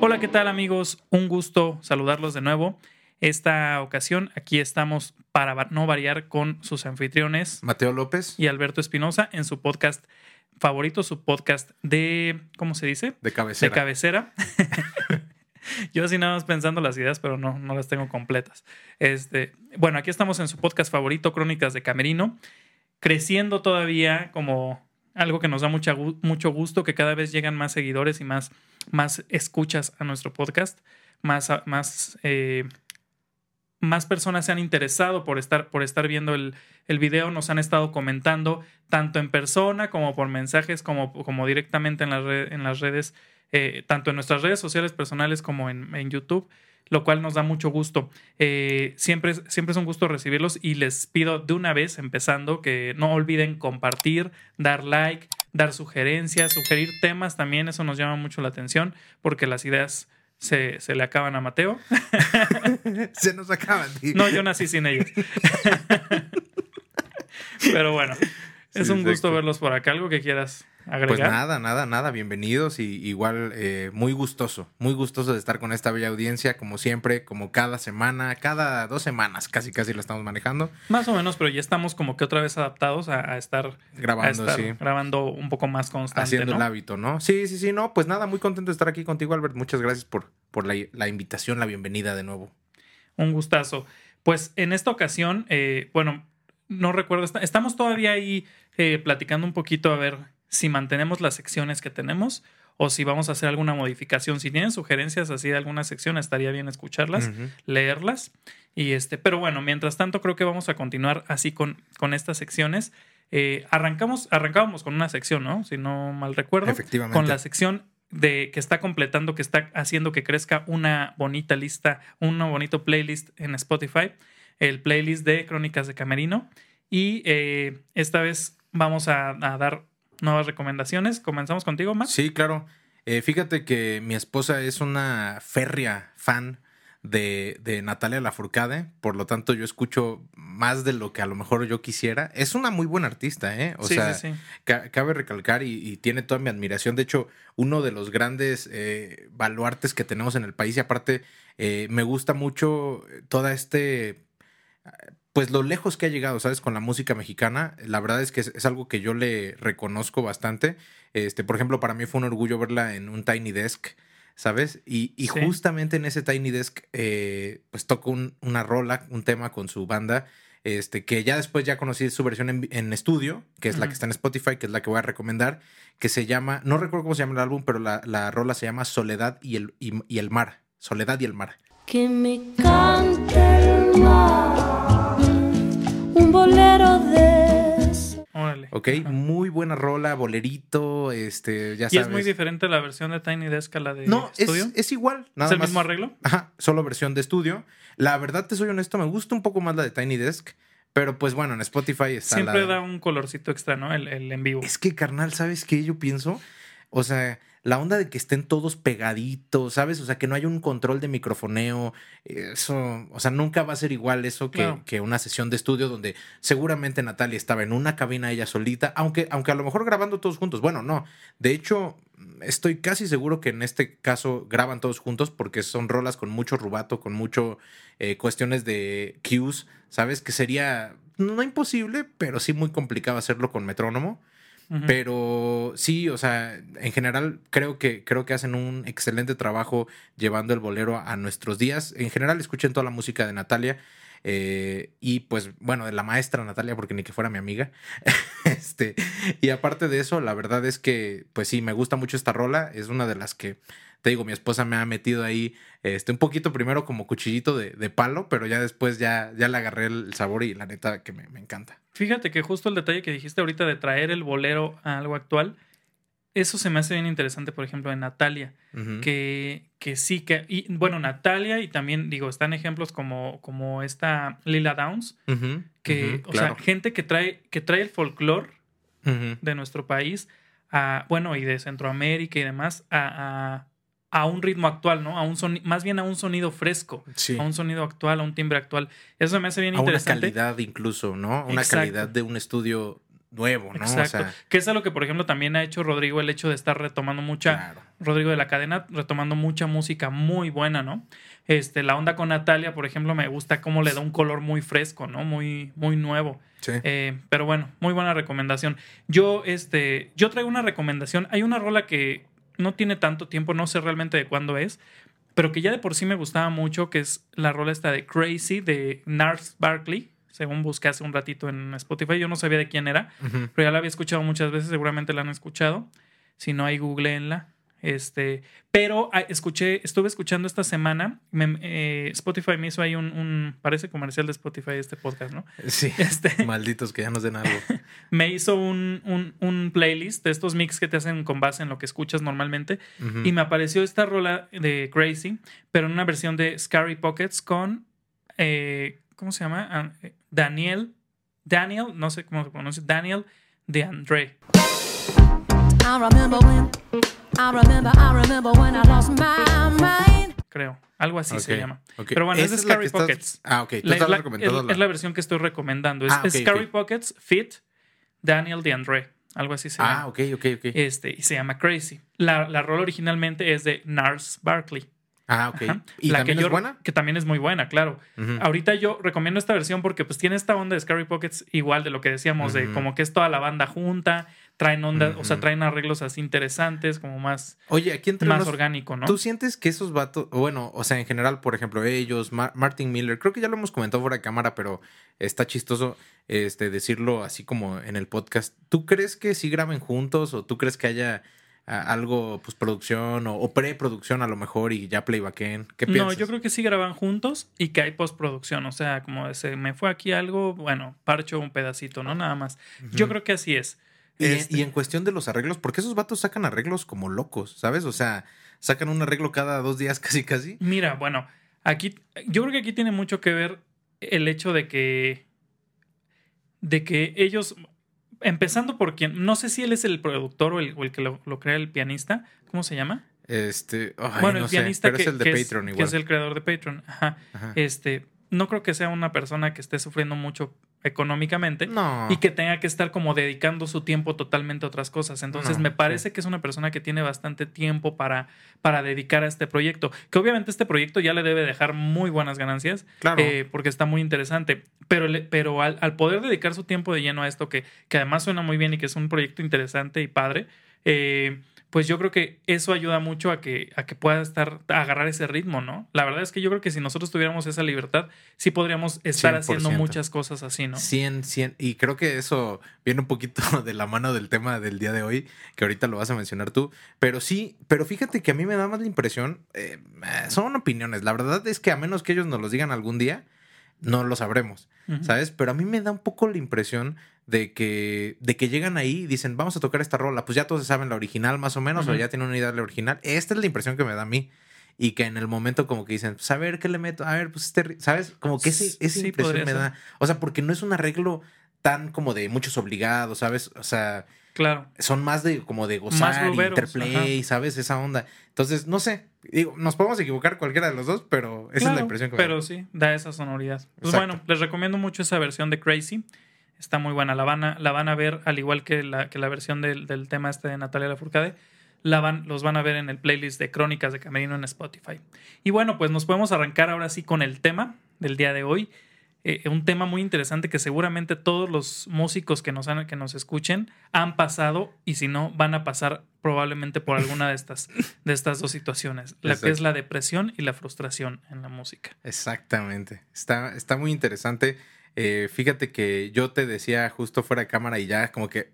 Hola, ¿qué tal amigos? Un gusto saludarlos de nuevo. Esta ocasión aquí estamos para no variar con sus anfitriones Mateo López, y Alberto Espinosa en su podcast favorito, su podcast de, ¿cómo se dice? de cabecera. De cabecera. Yo así nada más pensando las ideas, pero no, no las tengo completas. Este, bueno, aquí estamos en su podcast favorito, Crónicas de Camerino, creciendo todavía como algo que nos da mucha mucho gusto, que cada vez llegan más seguidores y más, más escuchas a nuestro podcast, más, más, eh, más personas se han interesado por estar, por estar viendo el, el video, nos han estado comentando tanto en persona como por mensajes, como, como directamente en red- en las redes, eh, tanto en nuestras redes sociales personales como en, en YouTube, lo cual nos da mucho gusto. Eh, siempre, es- siempre es un gusto recibirlos y les pido de una vez, empezando, que no olviden compartir, dar like, dar sugerencias, sugerir temas también, eso nos llama mucho la atención porque las ideas se, se le acaban a Mateo. Se nos acaban. tío. No, yo nací sin ellos. Pero bueno, es un gusto verlos por acá. ¿Algo que quieras agregar? Pues nada, nada, nada. Bienvenidos y igual eh, muy gustoso, muy gustoso de estar con esta bella audiencia, como siempre, como cada semana, cada dos semanas, casi casi lo estamos manejando, Más o menos, pero ya estamos como que otra vez adaptados a, a estar, a grabando, estar sí. grabando un poco más constante. Haciendo ¿no? el hábito, ¿no? Sí, sí, sí, no, pues nada, muy contento de estar aquí contigo, Albert. Muchas gracias por, por la, la invitación, la bienvenida de nuevo. Un gustazo. Pues en esta ocasión, eh, bueno, no recuerdo, estamos todavía ahí eh, platicando un poquito a ver si mantenemos las secciones que tenemos o si vamos a hacer alguna modificación. Si tienen sugerencias así de alguna sección, estaría bien escucharlas, leerlas. Y este, pero bueno, mientras tanto, creo que vamos a continuar así con, con estas secciones. Eh, arrancamos, arrancábamos con una sección, ¿no? Si no mal recuerdo. Efectivamente. Con la sección de que está completando, que está haciendo que crezca una bonita lista, un bonito playlist en Spotify, el playlist de Crónicas de Camerino. Y eh, esta vez vamos a, a dar nuevas recomendaciones. Comenzamos contigo, Max. Sí, claro. Eh, fíjate que mi esposa es una férrea fan de, de Natalia Lafourcade, por lo tanto yo escucho más de lo que a lo mejor yo quisiera. Es una muy buena artista, ¿eh? O sí, sea, sí, sí. ca- cabe recalcar y, y tiene toda mi admiración. De hecho, uno de los grandes eh, baluartes que tenemos en el país y aparte eh, me gusta mucho toda este pues lo lejos que ha llegado, ¿sabes? Con la música mexicana, la verdad es que es, es algo que yo le reconozco bastante. Este, por ejemplo, para mí fue un orgullo verla en un Tiny Desk, ¿sabes? Y, y Sí. justamente en ese Tiny Desk, eh, pues tocó un- una rola, un tema con su banda, este, que ya después ya conocí su versión en, en estudio, que es la que está en Spotify, que es la que voy a recomendar, que se llama, no recuerdo cómo se llama el álbum, pero la, la rola se llama Soledad y el, y- y el mar. Soledad y el mar. Que me cante el mar, bolero de Órale. Ok, Ajá. muy buena rola, bolerito, este, ya Y sabes. es muy diferente la versión de Tiny Desk a la de No, es, estudio. es igual. Nada ¿Es el más. mismo arreglo? Ajá, solo versión de estudio. La verdad, te soy honesto, me gusta un poco más la de Tiny Desk, pero pues bueno, en Spotify está Siempre la... da un colorcito extra, ¿no? El, el en vivo. Es que, carnal, ¿sabes qué yo pienso? O sea, la onda de que estén todos pegaditos, ¿sabes? O sea, que no haya un control de microfoneo. Eso, o sea, nunca va a ser igual eso que, que una sesión de estudio donde seguramente Natalia estaba en una cabina ella solita, aunque, aunque a lo mejor grabando todos juntos. Bueno, no. De hecho, estoy casi seguro que en este caso graban todos juntos porque son rolas con mucho rubato, con mucho eh, cuestiones de cues, ¿sabes? Que sería no imposible, pero sí muy complicado hacerlo con metrónomo. Pero sí, o sea, en general creo que, creo que hacen un excelente trabajo llevando el bolero a nuestros días. En general escuchen toda la música de Natalia. eh, y pues bueno, de la maestra Natalia, porque ni que fuera mi amiga. este, y aparte de eso, la verdad es que, pues sí, me gusta mucho esta rola. Es una de las que, te digo, mi esposa me ha metido ahí este, un poquito primero como cuchillito de, de palo, pero ya después ya, ya le agarré el sabor y la neta que me, me encanta. Fíjate que justo el detalle que dijiste ahorita de traer el bolero a algo actual, eso se me hace bien interesante, por ejemplo, en Natalia, que, que sí, que, y, bueno, Natalia y también, digo, están ejemplos como, como esta Lila Downs, que, o claro. sea, gente que trae, que trae el folclore de nuestro país, a, bueno, y de Centroamérica y demás, a, a, a un ritmo actual, ¿no? A un soni- más bien a un sonido fresco, Sí. a un sonido actual, a un timbre actual. Eso me hace bien A una interesante. calidad incluso, ¿no? Una Exacto. calidad de un estudio nuevo, ¿no? Exacto. O sea, que es algo que, por ejemplo, también ha hecho Rodrigo el hecho de estar retomando mucha, claro. Rodrigo de la cadena, retomando mucha música muy buena, ¿no? Este, la onda con Natalia, por ejemplo, me gusta cómo le da un color muy fresco, ¿no? Muy, muy nuevo. Sí. Eh, pero bueno, muy buena recomendación. Yo, este, yo traigo una recomendación. Hay una rola que no tiene tanto tiempo, no sé realmente de cuándo es, pero que ya de por sí me gustaba mucho, que es la rola esta de Crazy de Nars Barkley. Según busqué hace un ratito en Spotify, yo no sabía de quién era, pero ya la había escuchado muchas veces, seguramente la han escuchado. Si no hay, googleenla. Este, pero ah, escuché, estuve escuchando esta semana. me- eh, Spotify me hizo ahí un, un- parece comercial de Spotify este podcast, ¿no? Sí. Este, Malditos que ya nos den algo. me hizo un, un, un playlist de estos mix que te hacen con base en lo que escuchas normalmente. Y me apareció esta rola de Crazy, pero en una versión de Scary Pockets con. eh, ¿Cómo se llama? Ah, eh, Daniel. Daniel, no sé cómo se pronuncia. Daniel de André. I remember when, I remember, I remember when I lost my mind. Creo. Algo así se llama. Pero bueno, es de Scary estás- Pockets. Ah, ok. Tú La- estás la- recomendando es, la- es la versión que estoy recomendando. Es, Ah, Scary. Pockets Fit Daniel de André. Algo así se llama. Ah, ok, ok, ok. Este, y se llama Crazy. La, la rola originalmente es de Nars Barkley. Ah, ok. Ajá. ¿Y La también que yo- es buena? Que también es muy buena, claro. Ahorita yo recomiendo esta versión porque pues tiene esta onda de Scary Pockets igual de lo que decíamos, de como que es toda la banda junta, traen onda, o sea, traen arreglos así interesantes, como más, Oye, aquí entre más orgánico, ¿no? ¿Tú sientes que esos vatos, bueno, o sea, en general, por ejemplo, ellos, Mar- Martin Miller, creo que ya lo hemos comentado fuera de cámara, pero está chistoso este decirlo así como en el podcast. ¿Tú crees que sí graben juntos o tú crees que haya ah, algo, pues, producción o, o preproducción a lo mejor y ya playbacken? ¿Qué No, piensas? yo creo que sí graban juntos y que hay postproducción, o sea, como se me fue aquí algo, bueno, parcho un pedacito, ¿no? Nada más. Yo creo que así es. Y, Este- y en cuestión de los arreglos, porque esos vatos sacan arreglos como locos, ¿sabes? O sea, sacan un arreglo cada dos días casi, casi. Mira, bueno, aquí yo creo que aquí tiene mucho que ver el hecho de que de que ellos empezando por quien no sé si él es el productor o el, o el que lo, lo crea el pianista, ¿cómo se llama? Este, bueno, no el sé, pianista pero que, es el de que Patreon que igual. es el creador de Patreon. Ajá. Ajá. Este, no creo que sea una persona que esté sufriendo mucho económicamente No. y que tenga que estar como dedicando su tiempo totalmente a otras cosas. Entonces No, me parece que es una persona que tiene bastante tiempo para, para dedicar a este proyecto. Que obviamente este proyecto ya le debe dejar muy buenas ganancias Claro. eh, porque está muy interesante. Pero, le- pero al, al poder dedicar su tiempo de lleno a esto, que, que además suena muy bien y que es un proyecto interesante y padre, eh, pues yo creo que eso ayuda mucho a que, a que pueda estar, a agarrar ese ritmo, ¿no? La verdad es que yo creo que si nosotros tuviéramos esa libertad, sí podríamos estar haciendo 100%. muchas cosas así, ¿no? 100, 100. Y creo que eso viene un poquito de la mano del tema del día de hoy, que ahorita lo vas a mencionar tú. Pero sí, pero fíjate que a mí me da más la impresión, eh, eh, son opiniones. La verdad es que a menos que ellos nos los digan algún día, no lo sabremos. ¿sabes? Pero a mí me da un poco la impresión de que, de que llegan ahí y dicen, vamos a tocar esta rola. Pues ya todos saben la original más o menos, o ya tienen una idea de la original. Esta es la impresión que me da a mí. Y que en el momento como que dicen, pues a ver, ¿qué le meto? A ver, pues este, ri-", ¿sabes? Como que ese, esa Sí, impresión me ser. da. O sea, porque no es un arreglo tan como de muchos obligados, ¿sabes? O sea, Claro. son más de como de gozar, y ruberos, interplay, ¿sabes? Esa onda. Entonces, no sé. Digo, nos podemos equivocar cualquiera de los dos, pero esa es la impresión que me Pero da. sí, da esa sonoridad. Pues Exacto. bueno, les recomiendo mucho esa versión de Crazy. Está muy buena. La van a, la van a ver, al igual que la, que la versión del, del tema este de Natalia Lafourcade. La van, los van a ver en el playlist de Crónicas de Camerino en Spotify. Y bueno, pues nos podemos arrancar ahora sí con el tema del día de hoy. Eh, un tema muy interesante que seguramente todos los músicos que nos, han, que nos escuchen han pasado y si no, van a pasar probablemente por alguna de estas, de estas dos situaciones. La que es la depresión y la frustración en la música. Exactamente. Está, está muy interesante. Eh, fíjate que yo te decía justo fuera de cámara y ya como que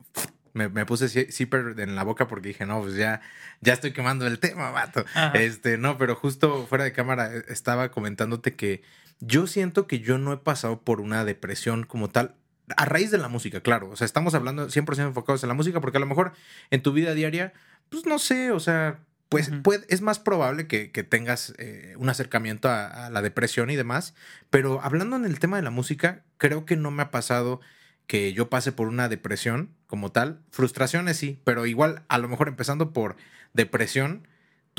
me, me puse zi- zipper en la boca porque dije, no, pues ya, ya estoy quemando el tema, vato. Ajá. Este, no, pero justo fuera de cámara eh, estaba comentándote que yo siento que yo no he pasado por una depresión como tal. A raíz de la música, claro. O sea, estamos hablando 100% enfocados en la música porque a lo mejor en tu vida diaria, pues no sé, o sea, pues puede- es más probable que, que tengas eh, un acercamiento a, a la depresión y demás. Pero hablando en el tema de la música, creo que no me ha pasado que yo pase por una depresión como tal. Frustraciones sí, pero igual, a lo mejor empezando por depresión,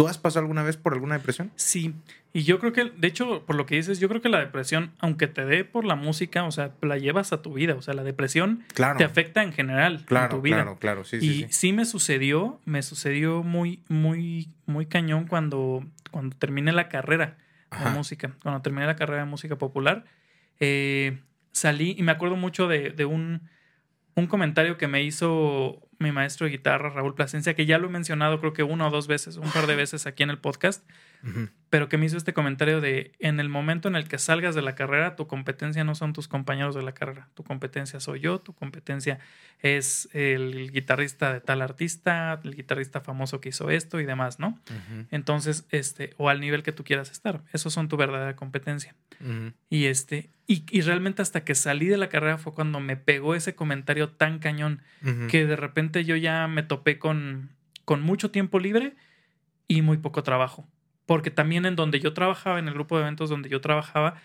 ¿Tú has pasado alguna vez por alguna depresión? Sí, y yo creo que, de hecho, por lo que dices, yo creo que la depresión, aunque te dé por la música, o sea, la llevas a tu vida, o sea, la depresión Claro. te afecta en general Claro, en tu vida. claro, claro, sí, y sí, sí. me sucedió, me sucedió muy, muy, muy cañón cuando, cuando terminé la carrera Ajá. de música. Cuando terminé la carrera de música popular, eh, salí y me acuerdo mucho de, de un, un comentario que me hizo mi maestro de guitarra, Raúl Plasencia, que ya lo he mencionado creo que una o dos veces, un par de veces aquí en el podcast. Pero que me hizo este comentario de en el momento en el que salgas de la carrera, tu competencia no son tus compañeros de la carrera, tu competencia soy yo, tu competencia es el guitarrista de tal artista, el guitarrista famoso que hizo esto y demás, ¿no? Entonces, este, o al nivel que tú quieras estar, esos son tu verdadera competencia. Y este, y, y realmente hasta que salí de la carrera fue cuando me pegó ese comentario tan cañón que de repente yo ya me topé con, con mucho tiempo libre y muy poco trabajo. Porque también en donde yo trabajaba, en el grupo de eventos donde yo trabajaba,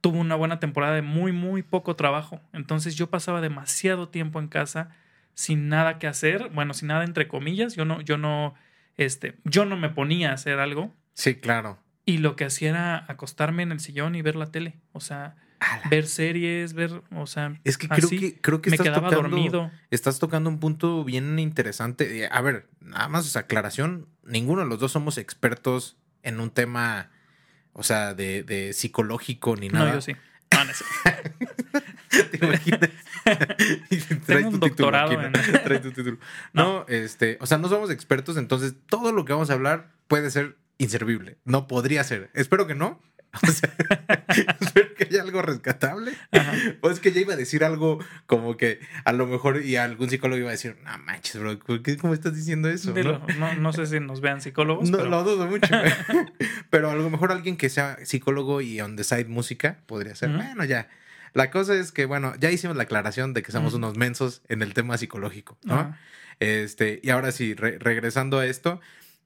tuvo una buena temporada de muy, muy poco trabajo. Entonces yo pasaba demasiado tiempo en casa sin nada que hacer. Bueno, sin nada entre comillas. Yo no, yo no, este, yo no me ponía a hacer algo. Sí, claro. Y lo que hacía era acostarme en el sillón y ver la tele. O sea, ver series, ver, o sea, Es que creo así. que creo que me estás quedaba tocando, dormido. estás tocando un punto bien interesante. A ver, nada más esa aclaración. Ninguno de los dos somos expertos en un tema, o sea, de, de psicológico ni nada. No, yo sí. No, no cierto. ¿Te imaginas? Trae un tu doctorado Trae tu título. No, este, o sea, no somos expertos, entonces todo lo que vamos a hablar puede ser inservible. No podría ser. Espero que no. O sea, que haya algo rescatable. Ajá. O es que ya iba a decir algo como que a lo mejor y algún psicólogo iba a decir, no manches, bro, ¿por qué, ¿cómo estás diciendo eso? Dilo, ¿no? no, no sé si nos vean psicólogos, No, pero lo dudo mucho. pero a lo mejor alguien que sea psicólogo y on the side música podría ser. Bueno, ya. La cosa es que, bueno, ya hicimos la aclaración de que somos unos mensos en el tema psicológico, ¿no? Este, y ahora sí, re- regresando a esto,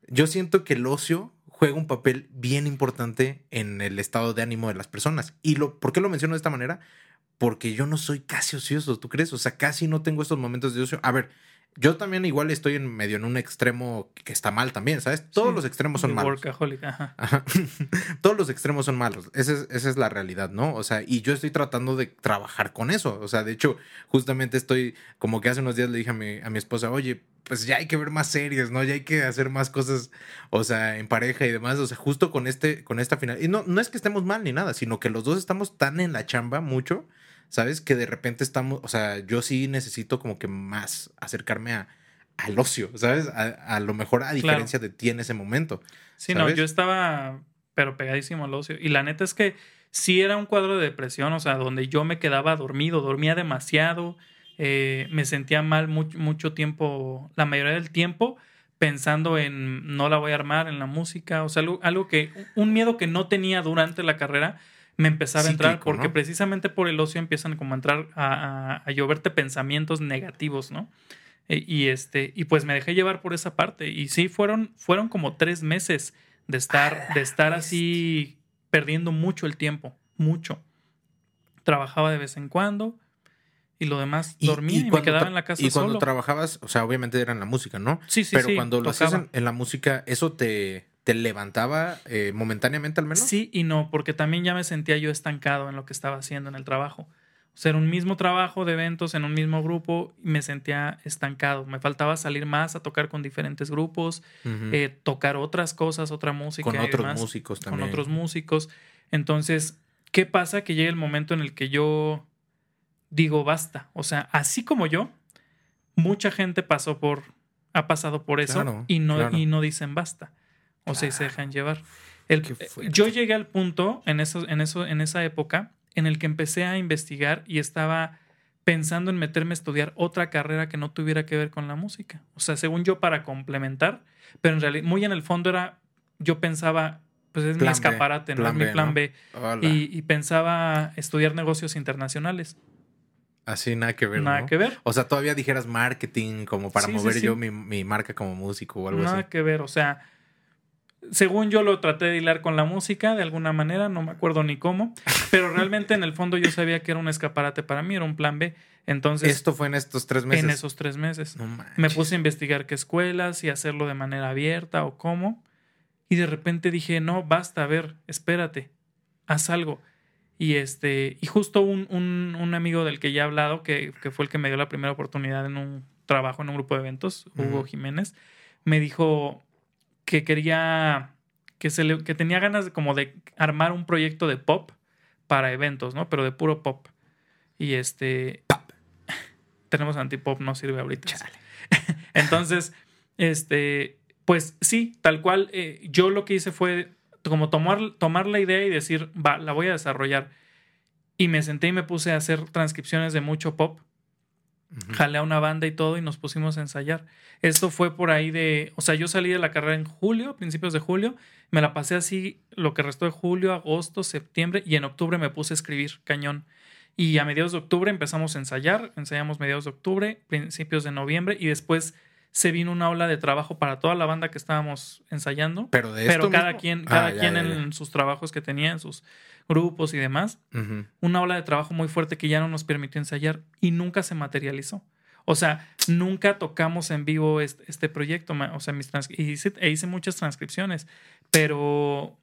yo siento que el ocio juega un papel bien importante en el estado de ánimo de las personas. ¿Y lo, por qué lo menciono de esta manera? Porque yo no soy casi ocioso, ¿tú crees? O sea, casi no tengo estos momentos de ocio. A ver, yo también igual estoy en medio en un extremo que está mal también, ¿sabes? Todos Sí, los extremos son malos. workaholic, ajá. Ajá. Todos los extremos son malos. Esa es, esa es la realidad, ¿no? O sea, y yo estoy tratando de trabajar con eso. O sea, de hecho, justamente estoy, como que hace unos días le dije a mi, a mi esposa, oye, pues ya hay que ver más series, ¿no? Ya hay que hacer más cosas, o sea, en pareja y demás. O sea, justo con este, con esta final. Y no, no es que estemos mal ni nada, sino que los dos estamos tan en la chamba mucho, ¿sabes? Que de repente estamos, o sea, yo sí necesito como que más acercarme a, al ocio, ¿sabes? A, a lo mejor a diferencia de ti en ese momento. Sí, no, yo estaba, pero pegadísimo al ocio. Y la neta es que sí era un cuadro de depresión, o sea, donde yo me quedaba dormido, dormía demasiado, eh, me sentía mal mucho, mucho tiempo, la mayoría del tiempo, pensando en no la voy a armar en la música, o sea, algo, algo que, un miedo que no tenía durante la carrera, me empezaba a entrar porque ¿no? precisamente por el ocio empiezan como a entrar a, a, a lloverte pensamientos negativos, ¿no? E- Y este, y pues me dejé llevar por esa parte. Y sí, fueron, fueron como tres meses de estar, de estar así perdiendo mucho el tiempo. Mucho. Trabajaba de vez en cuando. Y lo demás dormía y, me quedaba en la casa Y cuando solo. trabajabas, o sea, obviamente era en la música, ¿no? Sí, sí, Pero sí, cuando lo hacías en la música, ¿eso te, te levantaba eh, momentáneamente al menos? Sí y no, porque también ya me sentía yo estancado en lo que estaba haciendo en el trabajo. O sea, era un mismo trabajo de eventos en un mismo grupo y me sentía estancado. Me faltaba salir más a tocar con diferentes grupos, eh, tocar otras cosas, otra música. Con otros demás, músicos Con también. otros músicos. Entonces, ¿qué pasa? Que llega el momento en el que yo digo basta. O sea, así como yo, mucha gente pasó por, ha pasado por eso Claro, y, no, claro. y no dicen basta. O y se dejan llevar. El- eh, yo llegué al punto en, eso, en, eso, en esa época en el que empecé a investigar y estaba pensando en meterme a estudiar otra carrera que no tuviera que ver con la música. O sea, según yo, para complementar, pero en realidad, muy en el fondo era, yo pensaba, pues es mi Plan B, escaparate, ¿no? plan es mi B, plan ¿no? B. Y, y pensaba estudiar negocios internacionales. Así nada que ver. Nada ¿no? que ver. O sea, todavía dijeras marketing como para Sí, mover sí. yo mi, mi marca como músico o algo Nada así. que ver. O sea, según yo lo traté de hilar con la música de alguna manera, no me acuerdo ni cómo, pero realmente en el fondo yo sabía que era un escaparate para mí, era un plan B. Entonces, Esto fue en estos tres meses. en esos tres meses. No. Me puse a investigar qué escuelas y hacerlo de manera abierta o cómo. Y de repente dije, no, basta, a ver, espérate, haz algo. Y este, y justo un, un, un amigo del que ya he hablado, que, que, fue el que me dio la primera oportunidad en un trabajo en un grupo de eventos, Hugo Jiménez, me dijo que quería, que, se le, que tenía ganas de, como de armar un proyecto de pop para eventos, ¿no? Pero de puro pop. Y este... Tenemos antipop, no sirve ahorita. Entonces, este, pues sí, tal cual, eh, yo lo que hice fue como tomar, tomar la idea y decir, va, la voy a desarrollar. Y me senté y me puse a hacer transcripciones de mucho pop. Jalé a una banda y todo y nos pusimos a ensayar. Esto fue por ahí de, o sea, yo salí de la carrera en julio, principios de julio, me la pasé así lo que restó de julio, agosto, septiembre y en octubre me puse a escribir cañón. Y a mediados de octubre empezamos a ensayar, ensayamos mediados de octubre, principios de noviembre y después se vino una ola de trabajo para toda la banda que estábamos ensayando. Pero de Pero esto cada mismo? quien, Ah, cada ya, quien ya, en sus trabajos que tenía, en sus grupos y demás. Una ola de trabajo muy fuerte que ya no nos permitió ensayar y nunca se materializó. O sea, nunca tocamos en vivo este, este proyecto. O sea, mis trans- y hice, e hice muchas transcripciones, pero,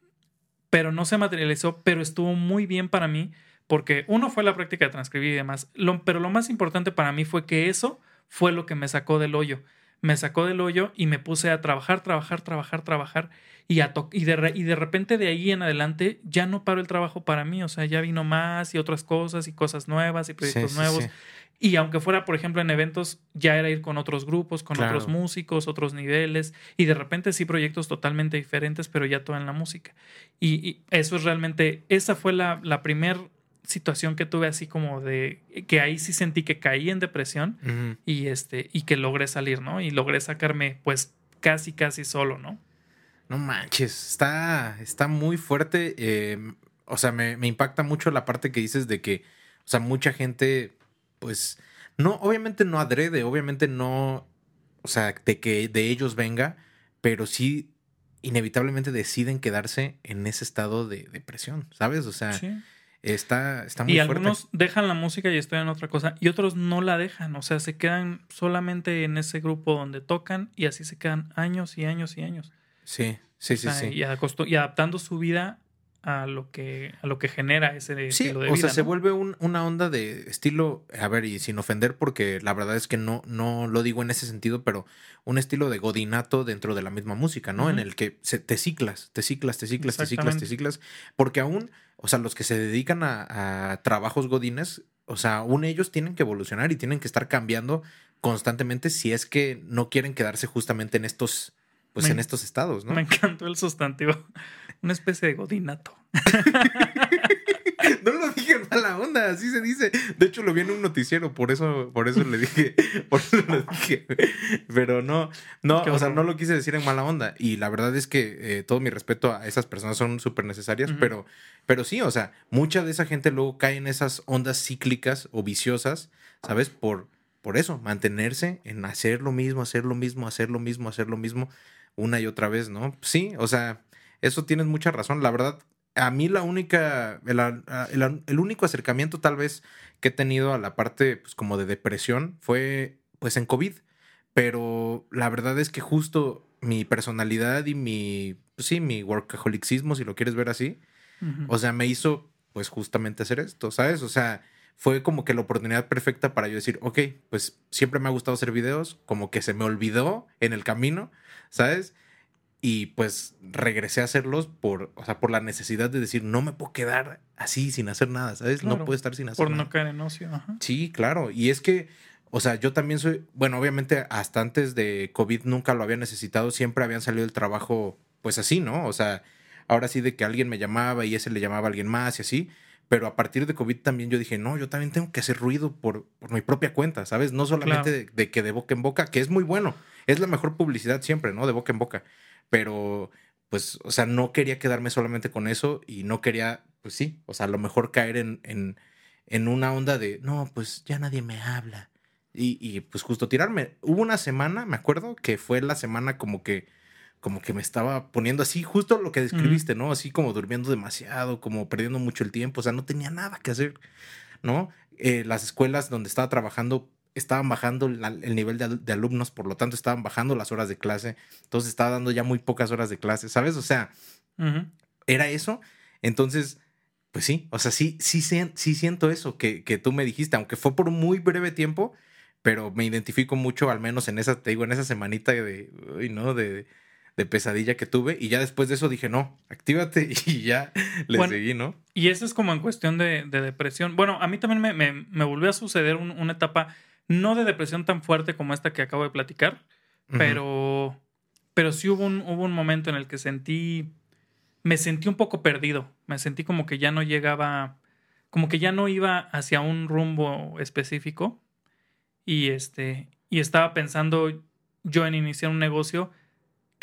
pero no se materializó, pero estuvo muy bien para mí porque uno fue la práctica de transcribir y demás. Lo- pero lo más importante para mí fue que eso fue lo que me sacó del hoyo. Me sacó del hoyo y me puse a trabajar, trabajar, trabajar, trabajar. Y, a to- y, de re- y de repente de ahí en adelante ya no paró el trabajo para mí. O sea, ya vino más y otras cosas y cosas nuevas y proyectos sí, nuevos. sí. Y aunque fuera, por ejemplo, en eventos, ya era ir con otros grupos, con Claro. otros músicos, otros niveles. Y de repente sí proyectos totalmente diferentes, pero ya todo en la música. Y, y eso es realmente, esa fue la, la primer situación que tuve así como de, que ahí sí sentí que caí en depresión y este, y que logré salir, ¿no? Y logré sacarme pues casi, casi solo, ¿no? No manches, está, está muy fuerte. eh, o sea, me, me impacta mucho la parte que dices de que, o sea, mucha gente, pues, no, obviamente no adrede, obviamente no, o sea, de que de ellos venga, pero sí inevitablemente deciden quedarse en ese estado de depresión, ¿sabes? O sea, Sí. está, está muy Y fuerte. algunos dejan la música y estudian otra cosa, y otros no la dejan, o sea, se quedan solamente en ese grupo donde tocan y así se quedan años y años y años. Sí, sí, sí, O sí. Y, y adaptando su vida a lo que, a lo que genera ese Sí, estilo de o vida. sea, se vuelve un- una onda de estilo, a ver, y sin ofender, porque la verdad es que no, no lo digo en ese sentido, pero un estilo de godinato dentro de la misma música, ¿no? En el que se, te ciclas, te ciclas, te ciclas, te ciclas, te ciclas, porque aún, o sea, los que se dedican a, a trabajos godines, o sea, aún ellos tienen que evolucionar y tienen que estar cambiando constantemente si es que no quieren quedarse justamente en estos, pues Me- en estos estados, ¿no? Me encantó el sustantivo. Una especie de godinato. No lo dije en mala onda, así se dice. De hecho, lo vi en un noticiero, por eso, por eso le dije, por eso lo dije. Pero no, no, o sea, no lo quise decir en mala onda. Y la verdad es que eh, todo mi respeto a esas personas son súper necesarias, pero, pero sí, o sea, mucha de esa gente luego cae en esas ondas cíclicas o viciosas, ¿sabes? Por, por eso, mantenerse en hacer lo mismo, hacer lo mismo, hacer lo mismo, hacer lo mismo, una y otra vez, ¿no? Sí, o sea, eso tienes mucha razón. La verdad, a mí la única, el, el- el único acercamiento tal vez que he tenido a la parte pues como de depresión fue pues en COVID, pero la verdad es que justo mi personalidad y mi, pues sí, mi workaholicismo, si lo quieres ver así, o sea, me hizo pues justamente hacer esto, ¿sabes? O sea, fue como que la oportunidad perfecta para yo decir, ok, pues siempre me ha gustado hacer videos, como que se me olvidó en el camino, ¿sabes? Y pues regresé a hacerlos por, o sea, por la necesidad de decir, no me puedo quedar así sin hacer nada, ¿sabes? Claro, no puedo estar sin hacer Por nada. no caer en ocio. Ajá. Sí, claro. Y es que, o sea, yo también soy, bueno, obviamente hasta antes de COVID nunca lo había necesitado, siempre habían salido el trabajo, pues así, ¿no? O sea, ahora sí de que alguien me llamaba y ese le llamaba a alguien más y así. Pero a partir de COVID también yo dije, no, yo también tengo que hacer ruido por, por mi propia cuenta, ¿sabes? No solamente Claro. de, de que de boca en boca, que es muy bueno, es la mejor publicidad siempre, ¿no? De boca en boca. Pero, pues, o sea, no quería quedarme solamente con eso y no quería, pues sí, o sea, a lo mejor caer en, en, en una onda de, no, pues ya nadie me habla. Y, y pues justo tirarme. Hubo una semana, me acuerdo, que fue la semana como que, como que me estaba poniendo así, justo lo que describiste, ¿no? Así como durmiendo demasiado, como perdiendo mucho el tiempo, o sea, no tenía nada que hacer, ¿no? Eh, las escuelas donde estaba trabajando estaban bajando la- el nivel de, al- de alumnos, por lo tanto estaban bajando las horas de clase, entonces estaba dando ya muy pocas horas de clase, ¿sabes? O sea, era eso. Entonces, pues sí, o sea, sí, sí, sí siento eso que, que tú me dijiste, aunque fue por un muy breve tiempo, pero me identifico mucho, al menos en esa, te digo, en esa semanita de, uy, ¿no? De, de pesadilla que tuve. Y ya después de eso dije, no, actívate y ya le Bueno, seguí, ¿no? Y eso es como en cuestión de, de depresión. Bueno, a mí también me, me- me volvió a suceder un- una etapa no de depresión tan fuerte como esta que acabo de platicar, pero, pero sí hubo un, hubo un momento en el que sentí, me sentí un poco perdido, me sentí como que ya no llegaba, como que ya no iba hacia un rumbo específico y este, y estaba pensando yo en iniciar un negocio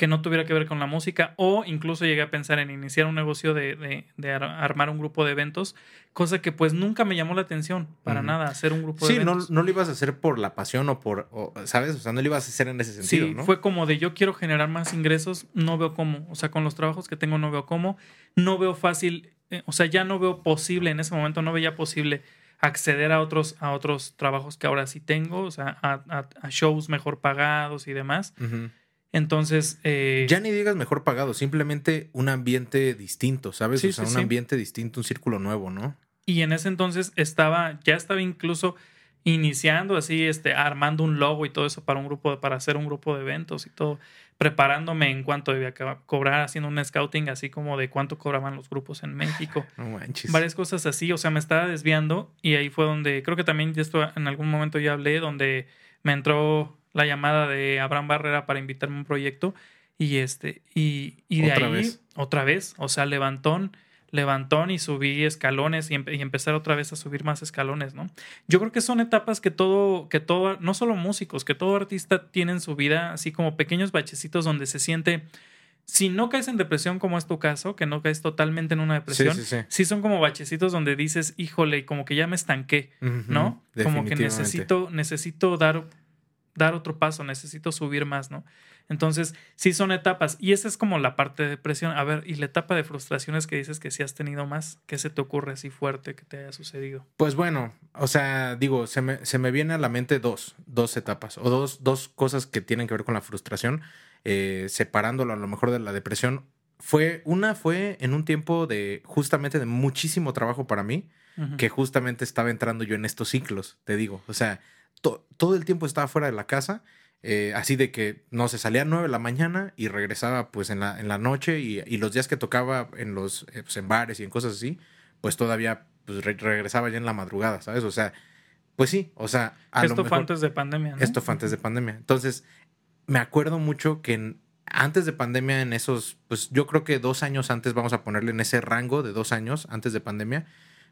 que no tuviera que ver con la música o incluso llegué a pensar en iniciar un negocio de, de- de ar- armar un grupo de eventos, cosa que pues nunca me llamó la atención para nada, hacer un grupo de Sí, no, eventos. no lo ibas a hacer por la pasión o por, o, ¿sabes? O sea, no lo ibas a hacer en ese sentido, Sí, ¿no? fue como de yo quiero generar más ingresos, no veo cómo. O sea, con los trabajos que tengo no veo cómo. No veo fácil, eh, o sea, ya no veo posible, en ese momento no veía posible acceder a otros, a otros trabajos que ahora sí tengo, o sea, a, a- a shows mejor pagados y demás. Ujú. Entonces, eh, Ya ni digas mejor pagado, simplemente un ambiente distinto, ¿sabes? Sí, o sea, sí, un sí. ambiente distinto, un círculo nuevo, ¿no? y en ese entonces estaba, ya estaba incluso iniciando así, este, armando un logo y todo eso para un grupo, de- para hacer un grupo de eventos y todo, preparándome en cuánto debía co- cobrar, haciendo un scouting así como de cuánto cobraban los grupos en México. No manches. varias cosas así, o sea, me estaba desviando y ahí fue donde, creo que también esto en algún momento ya hablé, donde me entró la llamada de Abraham Barrera para invitarme a un proyecto y este, y, y de Otra ahí, vez. otra vez, o sea, levantón, levantón y subí escalones y, empe- y empezar otra vez a subir más escalones, ¿no? Yo creo que son etapas que todo, que todo, no solo músicos, que todo artista tiene en su vida, así como pequeños bachecitos donde se siente, si no caes en depresión como es tu caso, que no caes totalmente en una depresión, sí, sí. sí son como bachecitos donde dices, híjole, como que ya me estanqué, ¿no? Como que necesito, necesito dar, dar otro paso, necesito subir más, ¿no? Entonces, sí son etapas. Y esa es como la parte de depresión. A ver, y la etapa de frustraciones que dices que sí has tenido más, ¿qué se te ocurre así fuerte que te haya sucedido? Pues bueno, o sea, digo, se me, se me viene a la mente dos, dos etapas o dos, dos cosas que tienen que ver con la frustración, eh, separándolo a lo mejor de la depresión. Fue, una fue en un tiempo de justamente de muchísimo trabajo para mí, que justamente estaba entrando yo en estos ciclos, te digo. O sea, to- todo el tiempo estaba fuera de la casa, eh, así de que, no sé, salía a 9 de la mañana y regresaba pues en la, en la noche y, y los días que tocaba en los eh, pues, en bares y en cosas así, pues todavía pues, re- regresaba ya en la madrugada, ¿sabes? O sea, pues sí, o sea, a Esto lo fue antes de pandemia, ¿no? Esto fue antes de pandemia. Entonces, me acuerdo mucho que en- antes de pandemia, en esos, pues yo creo que dos años antes, vamos a ponerle en ese rango de dos años antes de pandemia,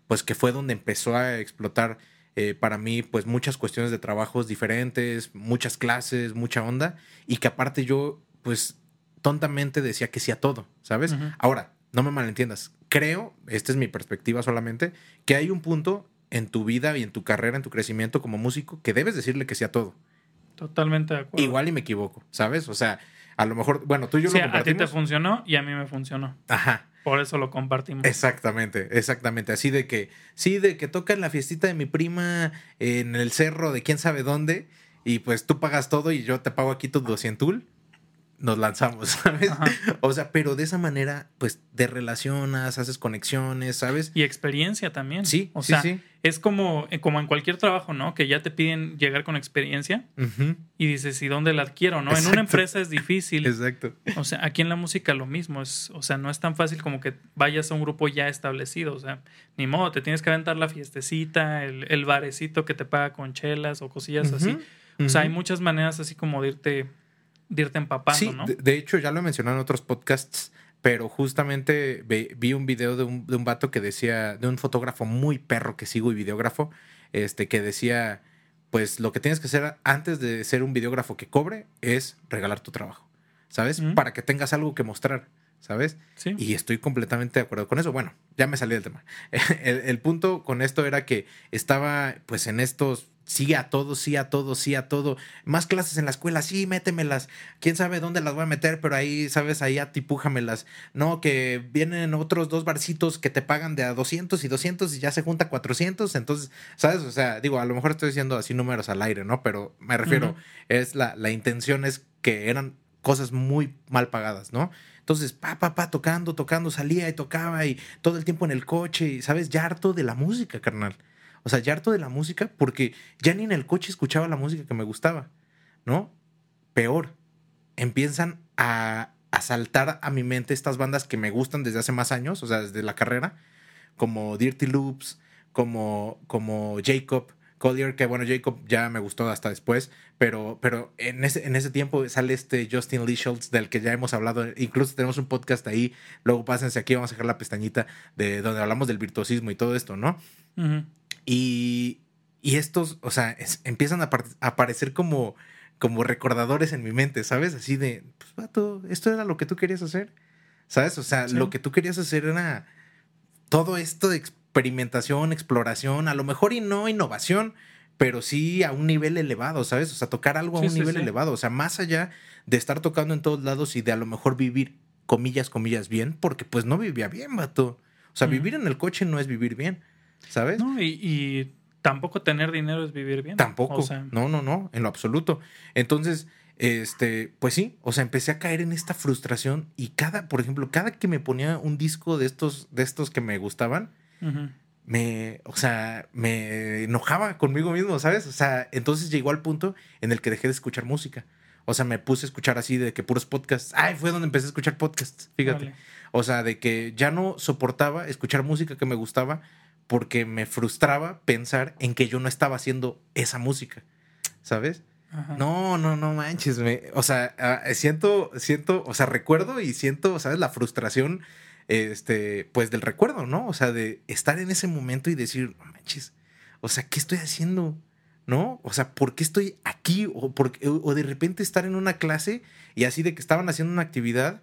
pues que fue donde empezó a explotar eh, para mí, pues muchas cuestiones de trabajos diferentes, muchas clases, mucha onda, y que aparte yo, pues tontamente decía que sí a todo, ¿sabes? Ahora, no me malentiendas, creo, esta es mi perspectiva solamente, que hay un punto en tu vida y en tu carrera, en tu crecimiento como músico, que debes decirle que sí a todo. Totalmente de acuerdo. Igual y me equivoco, ¿sabes? O sea, a lo mejor, bueno, tú y yo Sí, lo a ti te compartimos. funcionó y a mí me funcionó. Ajá, Por eso lo compartimos. exactamente, exactamente. Así de que, sí, de que toca en la fiestita de mi prima en el cerro de quién sabe dónde, y pues tú pagas todo y yo te pago aquí tu 200 nos lanzamos, ¿sabes? Ajá. O sea, pero de esa manera, pues te relacionas, haces conexiones, ¿sabes? Y experiencia también. Sí, O sí, sea, sí. es como, eh, como en cualquier trabajo, ¿no? Que ya te piden llegar con experiencia y dices, ¿y dónde la adquiero? ¿no? En una empresa es difícil. Exacto. O sea, aquí en la música lo mismo. Es, o sea, no es tan fácil como que vayas a un grupo ya establecido. O sea, ni modo, te tienes que aventar la fiestecita, el, el barecito que te paga con chelas o cosillas así. O sea, hay muchas maneras así como de irte, de irte empapando, Sí, ¿no? de, de hecho ya lo he mencionado en otros podcasts, pero justamente vi un video de un, de un vato que decía, de un fotógrafo muy perro que sigo y videógrafo, este, que decía, pues lo que tienes que hacer antes de ser un videógrafo que cobre es regalar tu trabajo, ¿sabes? Para que tengas algo que mostrar, ¿sabes? Sí. Y estoy completamente de acuerdo con eso. Bueno, ya me salí del tema. El, el punto con esto era que estaba pues en estos sí a todo, sí a todo, sí a todo. Más clases en la escuela, sí, métemelas. Quién sabe dónde las voy a meter, pero ahí, sabes, ahí atipújamelas. No, que vienen otros dos barcitos que te pagan de a 200 y 200 y ya se junta 400. Entonces, ¿sabes? O sea, digo, a lo mejor estoy diciendo así números al aire, ¿no? Pero me refiero, es la, la intención es que eran cosas muy mal pagadas, ¿no? Entonces, pa, pa, pa, tocando, tocando, salía y tocaba y todo el tiempo en el coche, y, ¿sabes? Ya harto de la música, carnal. O sea, ya harto de la música porque ya ni en el coche escuchaba la música que me gustaba, ¿no? Peor, empiezan a, a saltar a mi mente estas bandas que me gustan desde hace más años, o sea, desde la carrera, como Dirty Loops, como, como Jacob, Collier, que bueno, Jacob ya me gustó hasta después, pero, pero en, ese, en ese tiempo sale este Justin Lee Schultz, del que ya hemos hablado, incluso tenemos un podcast ahí, luego pásense aquí, vamos a dejar la pestañita de donde hablamos del virtuosismo y todo esto, ¿no? Ujú. Y, y estos, o sea, es- empiezan a, par- a aparecer como, como recordadores en mi mente, ¿sabes? Así de, pues, vato, esto era lo que tú querías hacer, ¿sabes? O sea, Sí. lo que tú querías hacer era todo esto de experimentación, exploración, a lo mejor y no innovación, pero sí a un nivel elevado, ¿sabes? O sea, tocar algo a Sí, un sí, nivel sí. elevado, o sea, más allá de estar tocando en todos lados y de a lo mejor vivir, comillas, comillas, bien, porque pues no vivía bien, vato. O sea, vivir en el coche no es vivir bien, ¿sabes? No, y, y tampoco tener dinero es vivir bien. Tampoco. O sea, no, no, no, en lo absoluto. Entonces, este, pues sí, o sea, empecé a caer en esta frustración y cada, por ejemplo, cada que me ponía un disco de estos, de estos que me gustaban, me, o sea, me enojaba conmigo mismo, ¿sabes? O sea, entonces llegó al punto en el que dejé de escuchar música. O sea, me puse a escuchar así de que puros podcasts. Ay, fue donde empecé a escuchar podcasts, fíjate. O sea, de que ya no soportaba escuchar música que me gustaba porque me frustraba pensar en que yo no estaba haciendo esa música, ¿sabes? Ajá. No, no, no manches, me, o sea, ah, siento, siento, o sea, recuerdo y siento, ¿sabes? La frustración, este, pues del recuerdo, ¿no? O sea, de estar en ese momento y decir, no manches, o sea, ¿qué estoy haciendo? ¿No? O sea, ¿por qué estoy aquí? O, por, o de repente estar en una clase y así de que estaban haciendo una actividad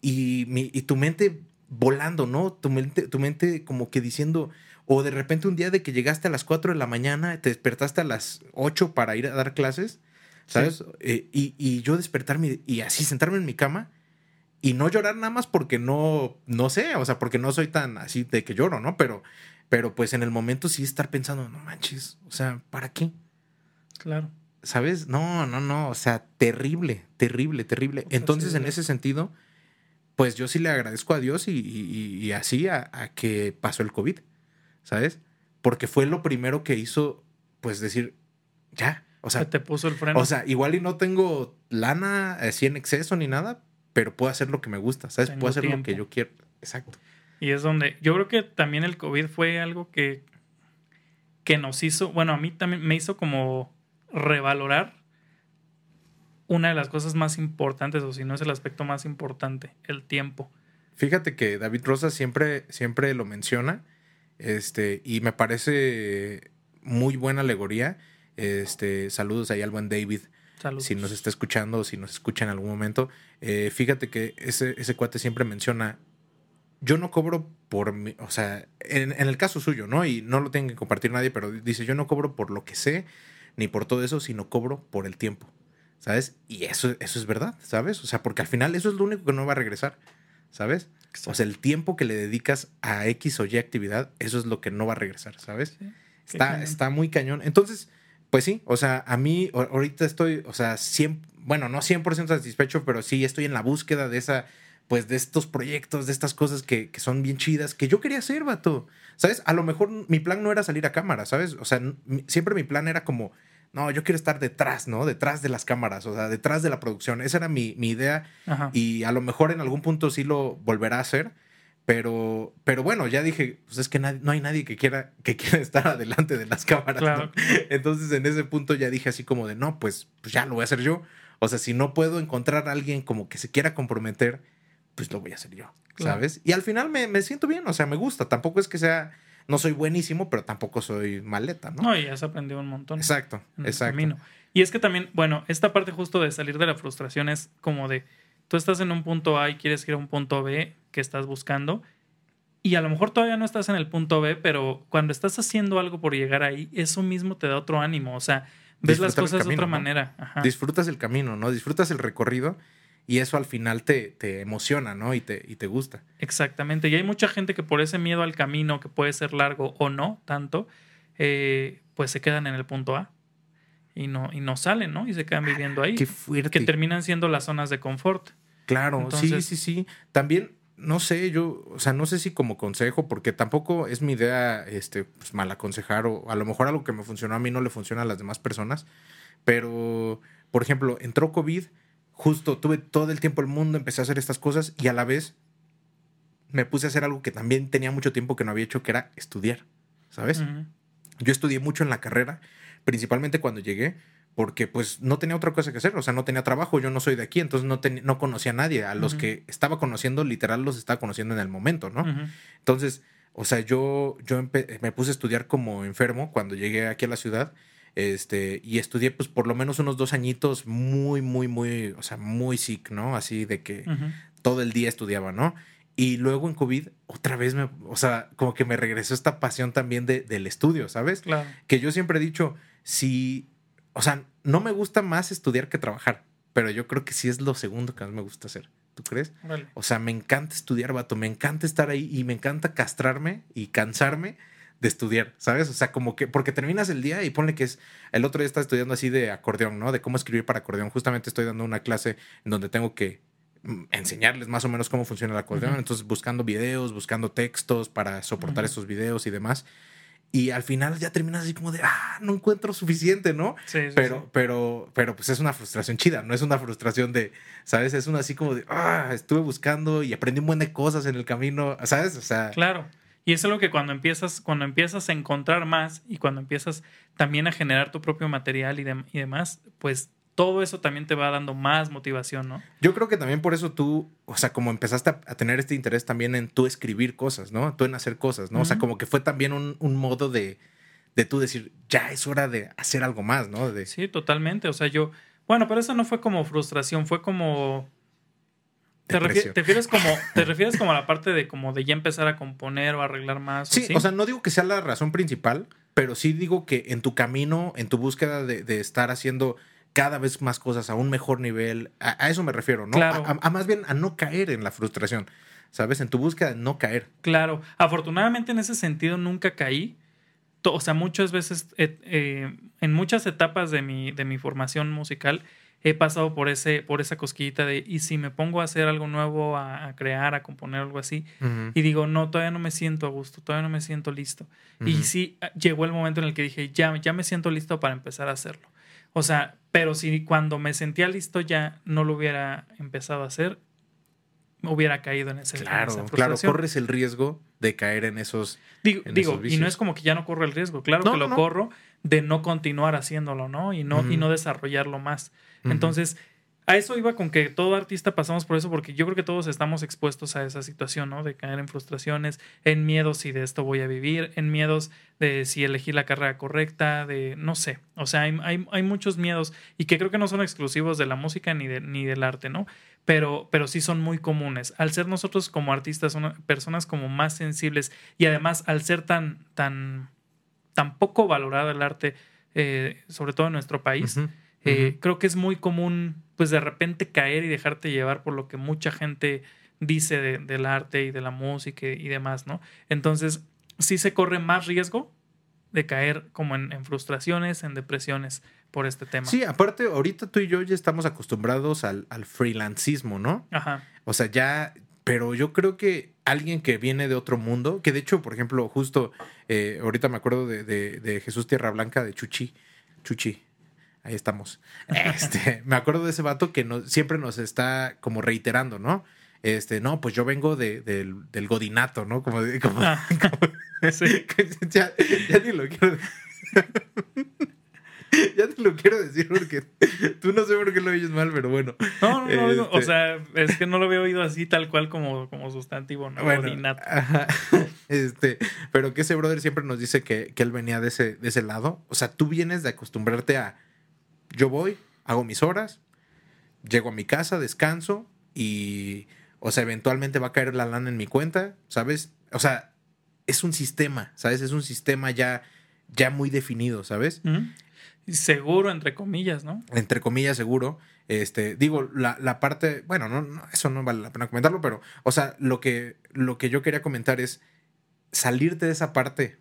y, mi- y tu mente volando, ¿no? Tu mente, tu mente como que diciendo, o de repente un día de que llegaste a las 4 de la mañana, te despertaste a las 8 para ir a dar clases, ¿sabes? Eh, y, y yo despertarme y así sentarme en mi cama y no llorar nada más porque no, no sé, o sea, porque no soy tan así de que lloro, ¿no? Pero, pero pues en el momento sí estar pensando, no manches, o sea, ¿para qué? Claro. ¿Sabes? No, no, no, o sea, terrible, terrible, terrible. Entonces, en ese sentido, pues yo sí le agradezco a Dios y, y- y así a, a que pasó el COVID, ¿sabes? Porque fue lo primero que hizo, pues decir, ya, o Se sea, te puso el freno. o sea, igual y no tengo lana así en exceso ni nada, pero puedo hacer lo que me gusta, ¿sabes? Tengo puedo hacer lo que yo quiero. Exacto. Y es donde yo creo que también el COVID fue algo que, que nos hizo, bueno, a mí también me hizo como revalorar una de las cosas más importantes, o si no es el aspecto más importante, el tiempo. Fíjate que David Rosa siempre, siempre lo menciona, este, y me parece muy buena alegoría. Este, saludos ahí al buen David, Salud. si nos está escuchando o si nos escucha en algún momento. Eh, fíjate que ese, ese cuate siempre menciona, yo no cobro por mi, o sea, en, en el caso suyo, ¿no? Y no lo tienen que compartir nadie, pero dice, yo no cobro por lo que sé, ni por todo eso, sino cobro por el tiempo, ¿sabes? Y eso, eso es verdad, ¿sabes? O sea, porque al final eso es lo único que no va a regresar, ¿sabes? O sea, el tiempo que le dedicas a X o Y actividad, eso es lo que no va a regresar, ¿sabes? Sí, Está, cañón. está muy cañón. Entonces, pues sí, o sea, a mí ahorita estoy, o sea, 100, bueno, no 100% satisfecho, pero sí estoy en la búsqueda de esa, pues de estos proyectos, de estas cosas que, que son bien chidas, que yo quería hacer, vato. ¿Sabes? A lo mejor mi plan no era salir a cámara, ¿sabes? O sea, siempre mi plan era como, no, yo quiero estar detrás, ¿no? Detrás de las cámaras, o sea, detrás de la producción. Esa era mi, mi idea Ajá. y a lo mejor en algún punto sí lo volverá a hacer. Pero, pero bueno, ya dije, pues es que nadie- no hay nadie que quiera, que quiera estar adelante de las cámaras. Claro. ¿no? Entonces en ese punto ya dije así como de, no, pues, pues ya lo voy a hacer yo. O sea, si no puedo encontrar a alguien como que se quiera comprometer, pues lo voy a hacer yo, Claro. ¿sabes? Y al final me, me siento bien, o sea, me gusta. Tampoco es que sea, no soy buenísimo, pero tampoco soy maleta, ¿no? No, y has aprendido un montón. exacto, en el exacto. camino. Y es que también, bueno, esta parte justo de salir de la frustración es como de, tú estás en un punto A y quieres ir a un punto B que estás buscando y a lo mejor todavía no estás en el punto B, pero cuando estás haciendo algo por llegar ahí, eso mismo te da otro ánimo. O sea, ves las Disfrutar el cosas de otra ¿no? manera. Ajá. Disfrutas el camino, ¿no? Disfrutas el recorrido y eso al final te, te emociona, ¿no? Y te, y te gusta. Exactamente. Y hay mucha gente que por ese miedo al camino, que puede ser largo o no tanto, eh, pues se quedan en el punto A. Y no, y no salen, ¿no? Y se quedan viviendo ahí. Qué fuerte. Que terminan siendo las zonas de confort. Claro, Entonces- sí, sí, sí. También, no sé, yo, o sea, no sé si como consejo, porque tampoco es mi idea, este, pues mal aconsejar, o a lo mejor algo que me funcionó a mí no le funciona a las demás personas, pero, por ejemplo, entró COVID, justo tuve todo el tiempo el mundo, empecé a hacer estas cosas y a la vez me puse a hacer algo que también tenía mucho tiempo que no había hecho, que era estudiar, ¿sabes? Yo estudié mucho en la carrera, principalmente cuando llegué, porque pues no tenía otra cosa que hacer, o sea, no tenía trabajo, yo no soy de aquí, entonces no, ten- no conocía a nadie, a los que estaba conociendo, literal los estaba conociendo en el momento, ¿no? Entonces, o sea, yo, yo me puse a estudiar como enfermo cuando llegué aquí a la ciudad, este, y estudié pues por lo menos unos dos añitos muy, muy, muy, o sea, muy sick, ¿no? Así de que todo el día estudiaba, ¿no? Y luego en COVID, otra vez me, o sea, como que me regresó esta pasión también de- del estudio, ¿sabes? Claro. que yo siempre he dicho, si, o sea, no me gusta más estudiar que trabajar, pero yo creo que sí es lo segundo que más me gusta hacer. ¿Tú crees? Órale. O sea, me encanta estudiar, vato, me encanta estar ahí y me encanta castrarme y cansarme de estudiar, ¿sabes? O sea, como que, porque terminas el día y ponle que es, el otro día estaba estudiando así de acordeón, ¿no? De cómo escribir para acordeón. Justamente estoy dando una clase en donde tengo que mm, enseñarles más o menos cómo funciona el acordeón. Entonces, buscando videos, buscando textos para soportar Ujú. esos videos y demás. Y al final ya terminas así como de, ah, no encuentro suficiente, ¿no? Sí, sí, Pero, sí. pero, pero pues es una frustración chida, no es una frustración de, ¿sabes? Es una así como de, ah, estuve buscando y aprendí un buen de cosas en el camino, ¿sabes? O sea, Claro. Y es algo que cuando empiezas, cuando empiezas a encontrar más y cuando empiezas también a generar tu propio material y, dem- y demás, pues todo eso también te va dando más motivación, ¿no? yo creo que también por eso tú, o sea, como empezaste a, a tener este interés también en tú escribir cosas, ¿no? Tú en hacer cosas, ¿no? O sea, como que fue también un, un modo de, de tú decir, ya es hora de hacer algo más, ¿no? De, Sí, totalmente. O sea, yo, bueno, pero eso no fue como frustración, fue como... ¿Te, refi- te refieres como, ¿Te refieres como a la parte de como de ya empezar a componer o arreglar más? Sí, o sea, no digo que sea la razón principal, pero sí digo que en tu camino, en tu búsqueda de, de estar haciendo cada vez más cosas a un mejor nivel, a, a eso me refiero, ¿no? Claro. A, a- a más bien a no caer en la frustración, ¿sabes? En tu búsqueda de no caer. Claro, afortunadamente en ese sentido nunca caí. O sea, muchas veces, eh, eh, en muchas etapas de mi, de mi formación musical, he pasado por, ese, por esa cosquillita de, y si me pongo a hacer algo nuevo, a, a crear, a componer algo así, y digo, no, todavía no me siento a gusto, todavía no me siento listo. Y sí, ah, llegó el momento en el que dije, ya, ya me siento listo para empezar a hacerlo. O sea, pero si cuando me sentía listo ya no lo hubiera empezado a hacer, hubiera caído en ese en esa Claro, claro, frustración. corres el riesgo de caer en esos... Digo, en digo esos y no es como que ya no corro el riesgo, claro No, que lo no. corro de no continuar haciéndolo, ¿no? Y no, y no desarrollarlo más. Entonces, a eso iba con que todo artista pasamos por eso, porque yo creo que todos estamos expuestos a esa situación, ¿no? De caer en frustraciones, en miedos si de esto voy a vivir, en miedos de si elegí la carrera correcta, de no sé. O sea, hay, hay, hay muchos miedos y que creo que no son exclusivos de la música ni, de, ni del arte, ¿no? Pero, pero sí son muy comunes. Al ser nosotros como artistas, una- personas como más sensibles y además al ser tan, tan, tan poco valorado el arte, eh, sobre todo en nuestro país, eh, creo que es muy común, pues de repente caer y dejarte llevar por lo que mucha gente dice de- del arte y de la música y demás, ¿no? Entonces, sí se corre más riesgo de caer como en, en frustraciones, en depresiones por este tema. Sí, aparte, ahorita tú y yo ya estamos acostumbrados al, al freelancismo, ¿no? Ajá. O sea, ya, pero yo creo que alguien que viene de otro mundo, que de hecho, por ejemplo, justo eh, ahorita me acuerdo de, de- de Jesús Tierra Blanca, de Chuchi, Chuchi, ahí estamos. Este, me acuerdo de ese vato que nos, siempre nos está como reiterando, ¿no? Este, no, pues yo vengo de- del, del godinato, ¿no? Como, como- Ah, sí. ya, ya ni lo quiero ya te lo quiero decir porque tú no sé por qué lo oyes mal, pero bueno. No, no, no, digo, o Este- sea, es que no lo había oído así tal cual como, como sustantivo, ¿no? Bueno, ajá. este, pero que ese brother siempre nos dice que, que él venía de ese, de ese lado. O sea, tú vienes de acostumbrarte a yo voy, hago mis horas, llego a mi casa, descanso y, o sea, eventualmente va a caer la lana en mi cuenta, ¿sabes? o sea, es un sistema, ¿sabes? Es un sistema ya, ya muy definido, ¿sabes? Y Seguro, entre comillas, ¿no? entre comillas, seguro. Este, digo, la, la parte, bueno, no, no, eso no vale la pena comentarlo, pero, o sea, lo que, lo que yo quería comentar es salirte de esa parte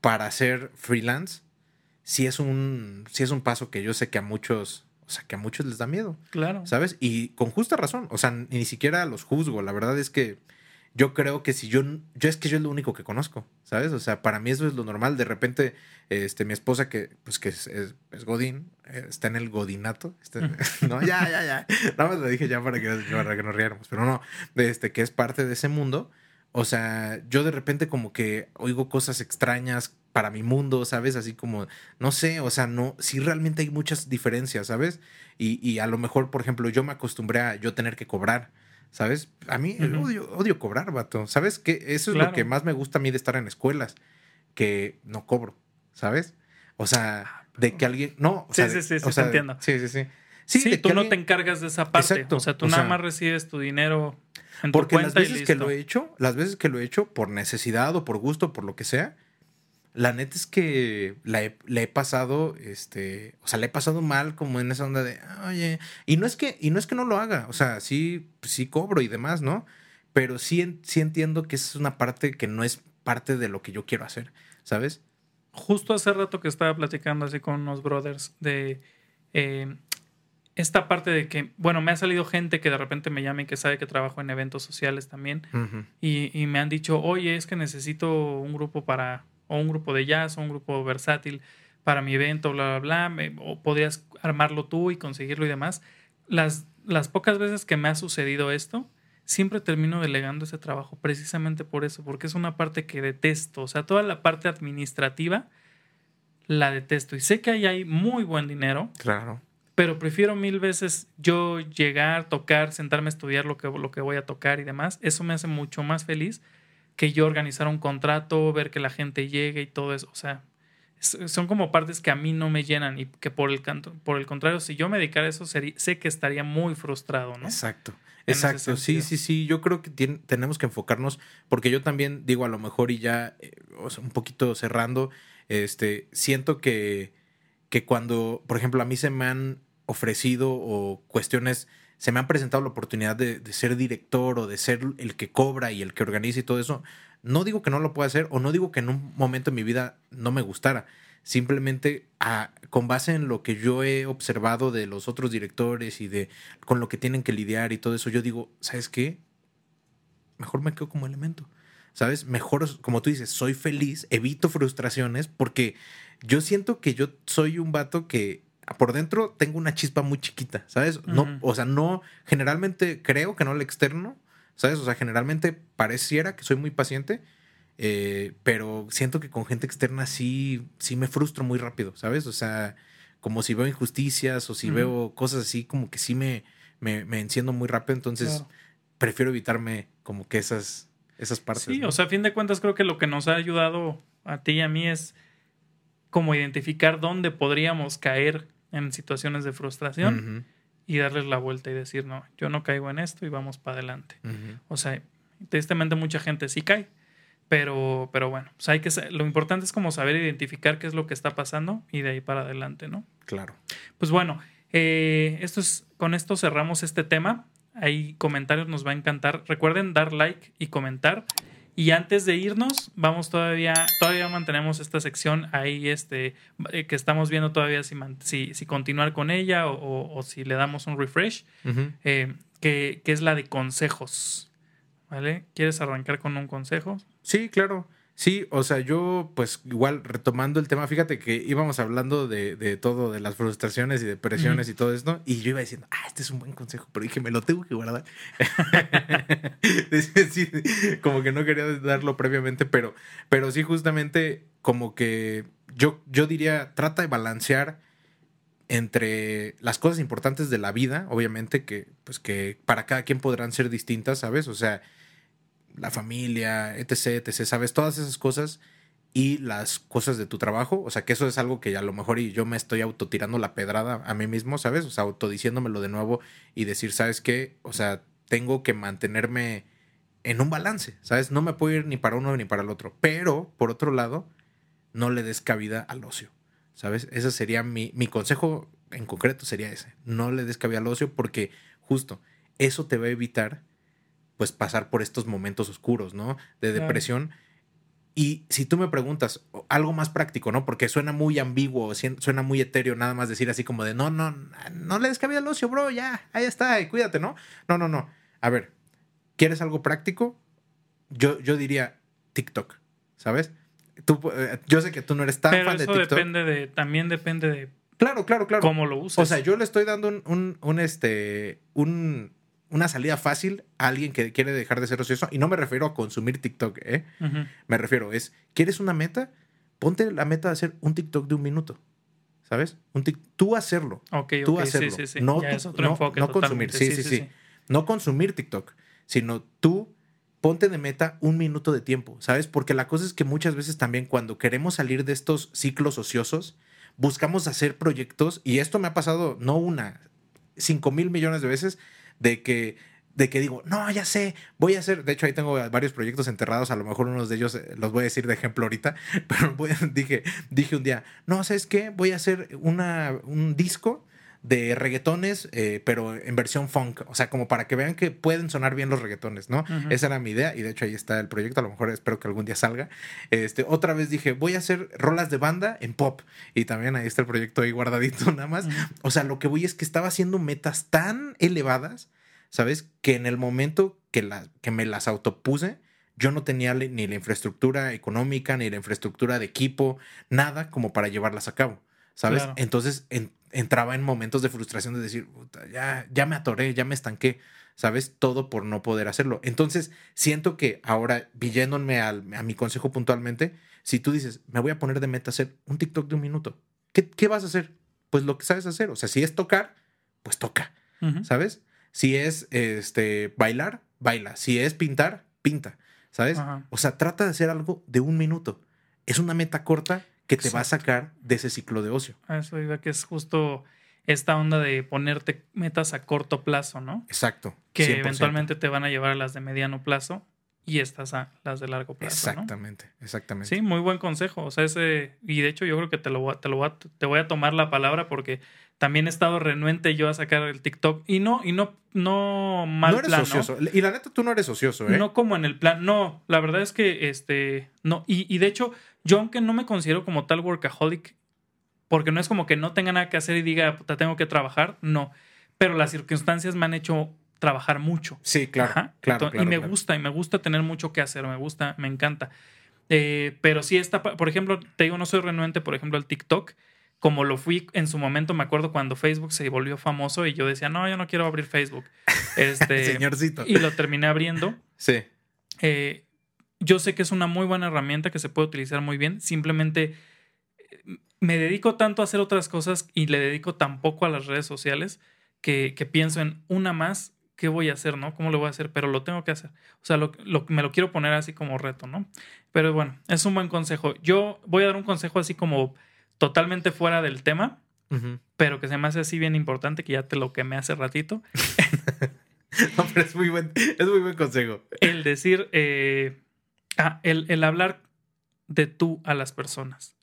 para hacer freelance, si es un, si es un paso que yo sé que a muchos, o sea, que a muchos les da miedo, Claro. ¿sabes? Y con justa razón, o sea, ni siquiera los juzgo, la verdad es que yo creo que si yo, yo es que yo es lo único que conozco, ¿sabes? O sea, para mí eso es lo normal. De repente, este, mi esposa que, pues que es, es- es Godín, eh, está en el Godinato, está- no, ya, ya, ya. Nada más lo dije ya para que, para que nos riéramos, pero no, este, que es parte de ese mundo. O sea, yo de repente como que oigo cosas extrañas para mi mundo, ¿sabes? Así como, no sé, o sea, no, sí realmente hay muchas diferencias, ¿sabes? Y, y a lo mejor, por ejemplo, yo me acostumbré a yo tener que cobrar, ¿sabes? A mí odio, odio cobrar, vato. ¿Sabes? Que eso es Claro. lo que más me gusta a mí de estar en escuelas, que no cobro, ¿sabes? O sea, de que alguien, no, o Sí, sea, sí, de- sí, sí, te entiendo. Sí, sí, sí. Sí, tú no alguien- te encargas de esa parte. Exacto, O sea, tú o nada sea, más recibes tu dinero en tu Porque las y veces que lo he hecho, las veces que lo he hecho por necesidad o por gusto, por lo que sea, la neta es que la he, la he pasado, este, o sea, le he pasado mal como en esa onda de, oye, y no es que, y no es que no lo haga, o sea, sí, sí cobro y demás, ¿no? Pero sí, sí entiendo que esa es una parte que no es parte de lo que yo quiero hacer, ¿sabes? Justo hace rato que estaba platicando así con unos brothers de eh, esta parte de que, bueno, me ha salido gente que de repente me llama y que sabe que trabajo en eventos sociales también y, y me han dicho, oye, es que necesito un grupo para, o un grupo de jazz, o un grupo versátil para mi evento, bla, bla, bla, me- o podrías armarlo tú y conseguirlo y demás. Las, las pocas veces que me ha sucedido esto, siempre termino delegando ese trabajo precisamente por eso, porque es una parte que detesto, o sea, toda la parte administrativa la detesto y sé que ahí hay muy buen dinero, Claro. pero prefiero mil veces yo llegar, tocar, sentarme a estudiar lo que, lo que voy a tocar y demás. Eso me hace mucho más feliz que yo organizar un contrato, ver que la gente llegue y todo eso. O sea, son como partes que a mí no me llenan y que por el, canto- por el contrario, si yo me dedicara a eso, sería, sé que estaría muy frustrado, ¿no? Exacto. En Exacto, sí, sí, sí. Yo creo que tenemos que enfocarnos, porque yo también digo a lo mejor y ya, eh, o sea, un poquito cerrando, este, siento que, que cuando, por ejemplo, a mí se me han ofrecido o cuestiones, se me han presentado la oportunidad de, de ser director o de ser el que cobra y el que organiza y todo eso, no digo que no lo pueda hacer o no digo que en un momento de mi vida no me gustara. Simplemente ah, con base en lo que yo he observado de los otros directores y de con lo que tienen que lidiar y todo eso, yo digo, ¿sabes qué? Mejor me quedo como elemento. ¿Sabes? Mejor, como tú dices, soy feliz, evito frustraciones porque yo siento que yo soy un vato que por dentro tengo una chispa muy chiquita, ¿sabes? No, o sea, no, generalmente creo que no al externo, ¿sabes? O sea, generalmente pareciera que soy muy paciente, eh, pero siento que con gente externa sí, sí me frustro muy rápido, ¿sabes? O sea, como si veo injusticias o si veo cosas así, como que sí me, me, me enciendo muy rápido, entonces Claro. prefiero evitarme como que esas, esas partes. Sí, ¿no? o sea, a fin de cuentas creo que lo que nos ha ayudado a ti y a mí es como identificar dónde podríamos caer en situaciones de frustración y darles la vuelta y decir, no, yo no caigo en esto y vamos para adelante. O sea, tristemente mucha gente sí cae, pero, pero bueno, o sea, hay que, lo importante es como saber identificar qué es lo que está pasando y de ahí para adelante, ¿no? Claro. Pues bueno, eh, esto es, con esto cerramos este tema. Hay comentarios, nos va a encantar. Recuerden dar like y comentar. Y antes de irnos, vamos todavía, todavía mantenemos esta sección ahí, este, eh, que estamos viendo todavía si, man- si, si continuar con ella o, o- o si le damos un refresh, eh, que, que es la de consejos. ¿Vale? ¿Quieres arrancar con un consejo? Sí, claro. Sí, o sea, yo pues igual retomando el tema, fíjate que íbamos hablando de, de todo, de las frustraciones y depresiones y todo esto, y yo iba diciendo, ah, este es un buen consejo, pero dije, me lo tengo que guardar. Sí, como que no quería darlo previamente, pero, pero sí justamente como que yo, yo diría, trata de balancear entre las cosas importantes de la vida, obviamente que pues que para cada quien podrán ser distintas, ¿sabes? O sea, la familia, etc, etc, ¿sabes? Todas esas cosas y las cosas de tu trabajo, o sea, que eso es algo que a lo mejor yo me estoy autotirando la pedrada a mí mismo, ¿sabes? O sea, autodiciéndomelo de nuevo y decir, ¿sabes qué? O sea, tengo que mantenerme en un balance, ¿sabes? No me puedo ir ni para uno ni para el otro. Pero, por otro lado, no le des cabida al ocio, ¿sabes? Ese sería mi, mi consejo en concreto, sería ese. No le des cabida al ocio porque justo eso te va a evitar, pues, pasar por estos momentos oscuros, ¿no? De Claro. depresión. Y si tú me preguntas algo más práctico, ¿no? Porque suena muy ambiguo, suena muy etéreo nada más decir así como de, no, no, no le des cabida al ocio, bro, ya, ahí está, y cuídate, ¿no? No, no, no. A ver, ¿quieres algo práctico? Yo, yo diría TikTok, ¿sabes? Tú, eh, yo sé que tú no eres tan Pero fan de TikTok. depende de, también depende de Claro, claro, claro. cómo lo uses. O sea, yo le estoy dando un, un, un, este, un, una salida fácil a alguien que quiere dejar de ser ocioso. Y no me refiero a consumir TikTok, ¿eh? Me refiero, es, ¿quieres una meta? Ponte la meta de hacer un TikTok de un minuto. ¿Sabes? Un tic- tú hacerlo. Tú hacerlo. sí, sí, sí. No es otro no- enfoque no consumir. Sí, sí, sí. No consumir TikTok, sino tú ponte de meta un minuto de tiempo, ¿sabes? Porque la cosa es que muchas veces también cuando queremos salir de estos ciclos ociosos, buscamos hacer proyectos, y esto me ha pasado no una, cinco mil millones de veces, de que, de que digo, no, ya sé, voy a hacer, de hecho ahí tengo varios proyectos enterrados, a lo mejor unos de ellos eh, los voy a decir de ejemplo ahorita, pero voy a- dije, dije un día, no, ¿sabes qué? Voy a hacer una, un disco de reggaetones, eh, pero en versión funk. O sea, como para que vean que pueden sonar bien los reggaetones, ¿no? Ujú. Esa era mi idea y de hecho ahí está el proyecto. A lo mejor espero que algún día salga. Este, otra vez dije, voy a hacer rolas de banda en pop. Y también ahí está el proyecto ahí guardadito nada más. O sea, lo que voy es que estaba haciendo metas tan elevadas, ¿sabes? Que en el momento que, la, que me las autopuse, yo no tenía ni la infraestructura económica, ni la infraestructura de equipo, nada como para llevarlas a cabo, ¿sabes? Claro. Entonces en- entraba en momentos de frustración de decir, "Puta, ya, ya me atoré, ya me estanqué, ¿sabes? Todo por no poder hacerlo. Entonces siento que ahora, villéndome al- a mi consejo puntualmente, si tú dices, me voy a poner de meta hacer un TikTok de un minuto, ¿qué, qué vas a hacer? Pues lo que sabes hacer. O sea, si es tocar, pues toca. ¿sabes? Si es este bailar, baila. Si es pintar, pinta, ¿sabes? O sea, trata de hacer algo de un minuto. Es una meta corta que te va a sacar de ese ciclo de ocio. A eso iba que es justo esta onda de ponerte metas a corto plazo, ¿no? Exacto. Que 100%. eventualmente te van a llevar a las de mediano plazo y estas a las de largo plazo. ¿no? Exactamente, exactamente. Sí, muy buen consejo. O sea, ese, y de hecho yo creo que te lo, voy a- te lo voy a, te voy a tomar la palabra porque también he estado renuente yo a sacar el TikTok y no, y no, no mal no eres plan, ¿no? ocioso. Y la neta, tú no eres ocioso, ¿eh? No como en el plan, no, la verdad es que este, no, y, y de hecho, yo aunque no me considero como tal workaholic, porque no es como que no tenga nada que hacer y diga, puta, tengo que trabajar, no, pero las circunstancias me han hecho trabajar mucho. Sí, claro. Ajá. claro, Entonces, claro, y me claro. gusta, y me gusta tener mucho que hacer, me gusta, me encanta. Eh, pero sí está, pa- por ejemplo, te digo, no soy renuente, por ejemplo, al TikTok, como lo fui en su momento, me acuerdo cuando Facebook se volvió famoso y yo decía, no, yo no quiero abrir Facebook. Este, Señorcito. y lo terminé abriendo. Sí. Eh, yo sé que es una muy buena herramienta que se puede utilizar muy bien. Simplemente eh, me dedico tanto a hacer otras cosas y le dedico tan poco a las redes sociales que, que pienso en una más, ¿qué voy a hacer, no? ¿Cómo lo voy a hacer? Pero lo tengo que hacer. O sea, lo, lo- me lo quiero poner así como reto, ¿no? Pero bueno, es un buen consejo. Yo voy a dar un consejo así como totalmente fuera del tema, pero que se me hace así bien importante, que ya te lo quemé hace ratito. No, pero es muy buen, es muy buen consejo. el decir, eh, ah, el, el hablar de tú a las personas.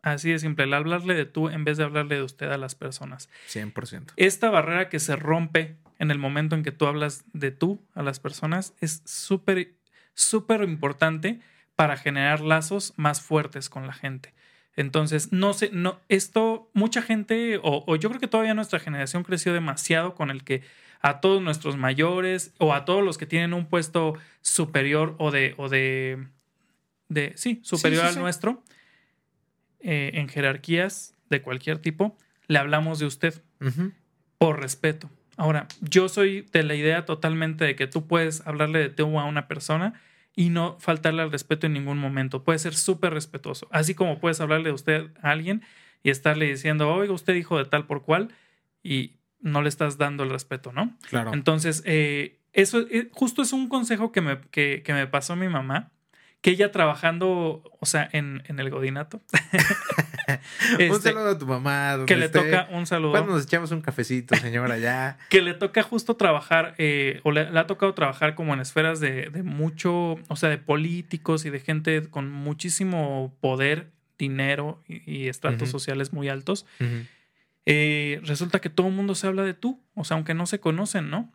Así de simple, el hablarle de tú en vez de hablarle de usted a las personas. 100%. Esta barrera que se rompe en el momento en que tú hablas de tú a las personas es súper, súper importante para generar lazos más fuertes con la gente. Entonces, no sé, no, esto, mucha gente, o, o yo creo que todavía nuestra generación creció demasiado con el que a todos nuestros mayores o a todos los que tienen un puesto superior o de, o de, de sí, superior sí, al sí. nuestro, eh, en jerarquías de cualquier tipo, le hablamos de usted por respeto. Ahora, yo soy de la idea totalmente de que tú puedes hablarle de tú a una persona y no faltarle al respeto en ningún momento. Puedes ser súper respetuoso. Así como puedes hablarle de usted a alguien y estarle diciendo, oiga, usted dijo de tal por cual y no le estás dando el respeto, ¿no? Claro. Entonces, eh, eso eh, justo es un consejo que me, que, que me pasó mi mamá, que ella trabajando, o sea, en, en el godinato. un Este, saludo a tu mamá. que le esté. toca un saludo. Cuando nos echamos un cafecito, señora, ya. que le toca justo trabajar, eh, o le, le ha tocado trabajar como en esferas de, de mucho, o sea, de políticos y de gente con muchísimo poder, dinero y, y estratos sociales muy altos. Eh, resulta que todo el mundo se habla de tú, o sea, aunque no se conocen, ¿no?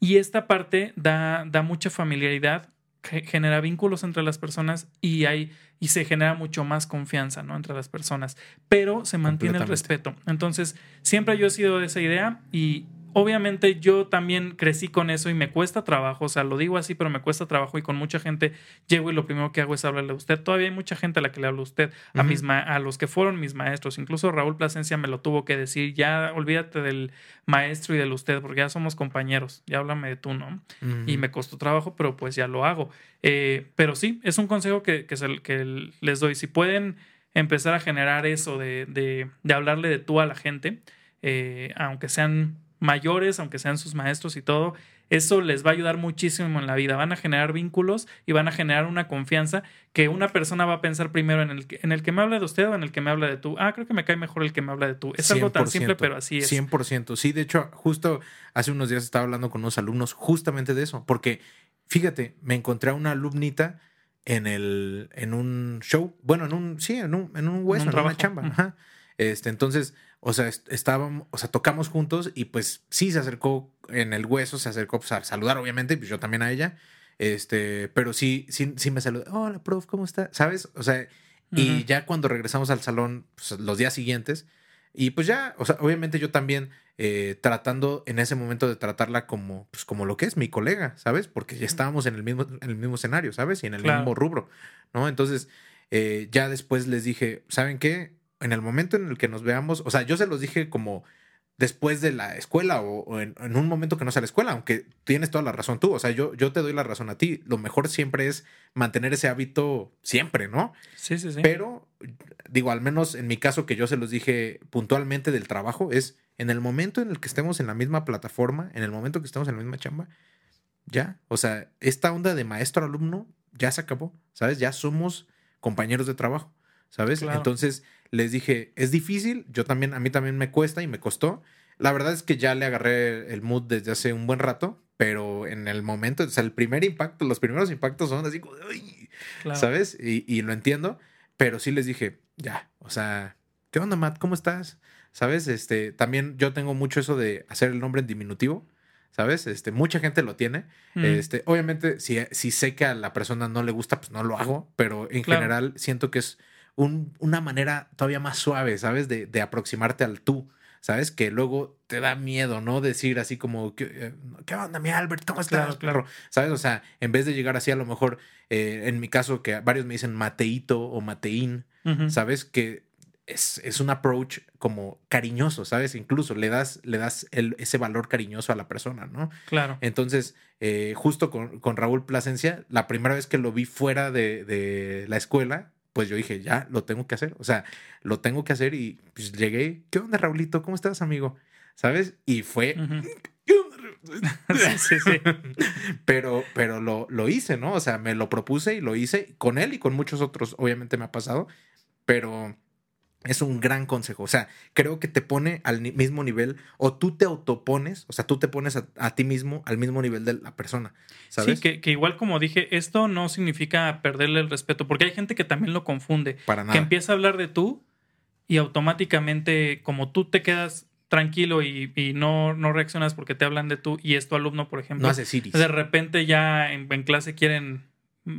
Y esta parte da, da mucha familiaridad, genera vínculos entre las personas y hay y se genera mucho más confianza, ¿no? Entre las personas, pero se mantiene el respeto. Entonces, siempre yo he sido de esa idea y obviamente yo también crecí con eso y me cuesta trabajo, o sea, lo digo así, pero me cuesta trabajo y con mucha gente llego y lo primero que hago es hablarle a usted. Todavía hay mucha gente a la que le hablo a usted, a, mis ma- a los que fueron mis maestros, incluso Raúl Plasencia me lo tuvo que decir, ya olvídate del maestro y del usted, porque ya somos compañeros, ya háblame de tú, ¿no? Y me costó trabajo, pero pues ya lo hago. Eh, pero sí, es un consejo que, que, se- que les doy. Si pueden empezar a generar eso de, de, de hablarle de tú a la gente, eh, aunque sean mayores, aunque sean sus maestros y todo, eso les va a ayudar muchísimo en la vida. Van a generar vínculos y van a generar una confianza que una persona va a pensar primero en el que, en el que me habla de usted o en el que me habla de tú. Ah, creo que me cae mejor el que me habla de tú. Es algo tan simple, 100%, pero así es. 100%. Sí, de hecho, justo hace unos días estaba hablando con unos alumnos justamente de eso, porque fíjate, me encontré a una alumnita en el en un show, bueno, en un sí, en un en un hueso, en, una chamba, ajá. Este, entonces, o sea, est- estábamos, o sea, tocamos juntos y pues sí se acercó en el hueso, se acercó pues, a saludar obviamente, y pues yo también a ella. Este, pero sí sí sí me saludó. Hola, prof, ¿cómo está? ¿Sabes? O sea, y Ujú. ya cuando regresamos al salón, pues, los días siguientes, y pues ya, o sea, obviamente yo también eh, tratando en ese momento de tratarla como, pues, como lo que es mi colega, ¿sabes? Porque ya estábamos en el mismo, en el mismo escenario, ¿sabes? Y en el Claro. mismo rubro, ¿no? Entonces, eh, ya después les dije, ¿saben qué? En el momento en el que nos veamos, o sea, yo se los dije como después de la escuela o, o en, en un momento que no sea la escuela, aunque tienes toda la razón tú, o sea, yo, yo te doy la razón a ti, lo mejor siempre es mantener ese hábito siempre, ¿no? Sí, sí, sí. Pero, digo, al menos en mi caso que yo se los dije puntualmente del trabajo, es en el momento en el que estemos en la misma plataforma, en el momento que estemos en la misma chamba, ya, o sea, esta onda de maestro-alumno ya se acabó, ¿sabes? Ya somos compañeros de trabajo, ¿sabes? Claro. Entonces les dije, es difícil, yo también, a mí también me cuesta y me costó. La verdad es que ya le agarré el mood desde hace un buen rato, pero en el momento, o sea, el primer impacto, los primeros impactos son así Claro. ¿sabes? Y, y lo entiendo, pero sí les dije, ya, o sea, ¿qué onda, Matt? ¿Cómo estás? ¿Sabes? Este, también yo tengo mucho eso de hacer el nombre en diminutivo, ¿sabes? Este, mucha gente lo tiene. Mm. Este, obviamente, si, si sé que a la persona no le gusta, pues no lo hago, pero en Claro. general siento que es un- una manera todavía más suave, ¿sabes? De, de aproximarte al tú, ¿sabes? Que luego te da miedo, ¿no? Decir así como, ¿qué, eh, ¿qué onda, mi Albert? ¿Cómo estás, Claro? ¿Sabes? O sea, en vez de llegar así, a lo mejor, eh, en mi caso, que varios me dicen Mateito o Mateín. ¿sabes? Que es, es un approach como cariñoso, ¿sabes? Incluso le das, le das el- ese valor cariñoso a la persona, ¿no? Claro. Entonces, eh, justo con, con Raúl Plasencia, la primera vez que lo vi fuera de, de la escuela, pues yo dije, ya, lo tengo que hacer. O sea, lo tengo que hacer y pues llegué, ¿qué onda, Raulito? ¿Cómo estás, amigo? ¿Sabes? Y fue... Sí, sí, sí. pero, pero lo, lo hice, ¿no? O sea, me lo propuse y lo hice con él y con muchos otros, obviamente me ha pasado, pero es un gran consejo. O sea, creo que te pone al mismo nivel o tú te autopones, o sea, tú te pones a, a ti mismo al mismo nivel de la persona, ¿sabes? Sí, que, que igual como dije, esto no significa perderle el respeto, porque hay gente que también lo confunde, Para nada. que empieza a hablar de tú y automáticamente como tú te quedas tranquilo y, y no, no reaccionas porque te hablan de tú y es tu alumno, por ejemplo, no hace Siris. de repente ya en, en clase quieren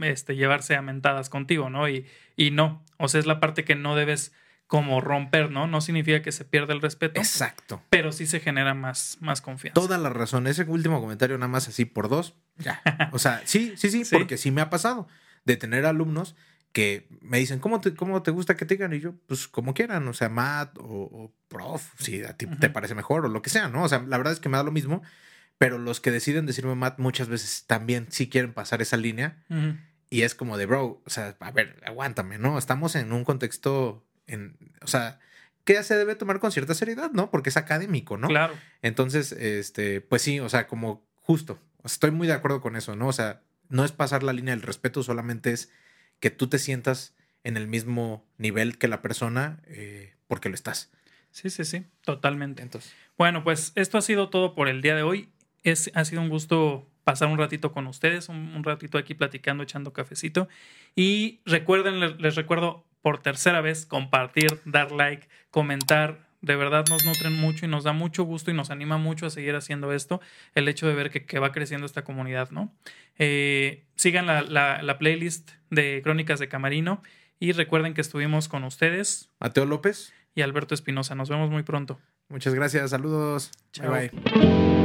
este, llevarse a mentadas contigo, ¿no? Y, y no, o sea, es la parte que no debes como romper, ¿no? No significa que se pierda el respeto, Exacto. pero sí se genera más, más confianza. Toda la razón. Ese último comentario nada más así por dos. Ya. O sea, sí, sí, sí, Sí. porque sí me ha pasado de tener alumnos que me dicen, ¿cómo te, cómo te gusta que te digan? Y yo, pues como quieran, o sea, Matt o, o prof, si a ti te parece mejor o lo que sea, ¿no? O sea, la verdad es que me da lo mismo, pero los que deciden decirme Matt muchas veces también sí quieren pasar esa línea Ujú. y es como de, bro, o sea, a ver, aguántame, ¿no? Estamos en un contexto, en, o sea, que se debe tomar con cierta seriedad, ¿no? Porque es académico, ¿no? Claro. Entonces, este, pues sí, o sea, como justo, estoy muy de acuerdo con eso, ¿no? O sea, no es pasar la línea del respeto, solamente es que tú te sientas en el mismo nivel que la persona eh, porque lo estás. Sí, sí, sí, totalmente. Entonces, Bueno, pues esto ha sido todo por el día de hoy. Es, ha sido un gusto pasar un ratito con ustedes, un, un ratito aquí platicando, echando cafecito. Y recuerden, les, les recuerdo por tercera vez, compartir, dar like, comentar. De verdad nos nutren mucho y nos da mucho gusto y nos anima mucho a seguir haciendo esto. El hecho de ver que, que va creciendo esta comunidad, ¿no? Eh, sigan la, la- la playlist de Crónicas de Camarino y recuerden que estuvimos con ustedes Mateo López, y Alberto Espinosa. Nos vemos muy pronto. muchas gracias, saludos. Chao. Bye bye.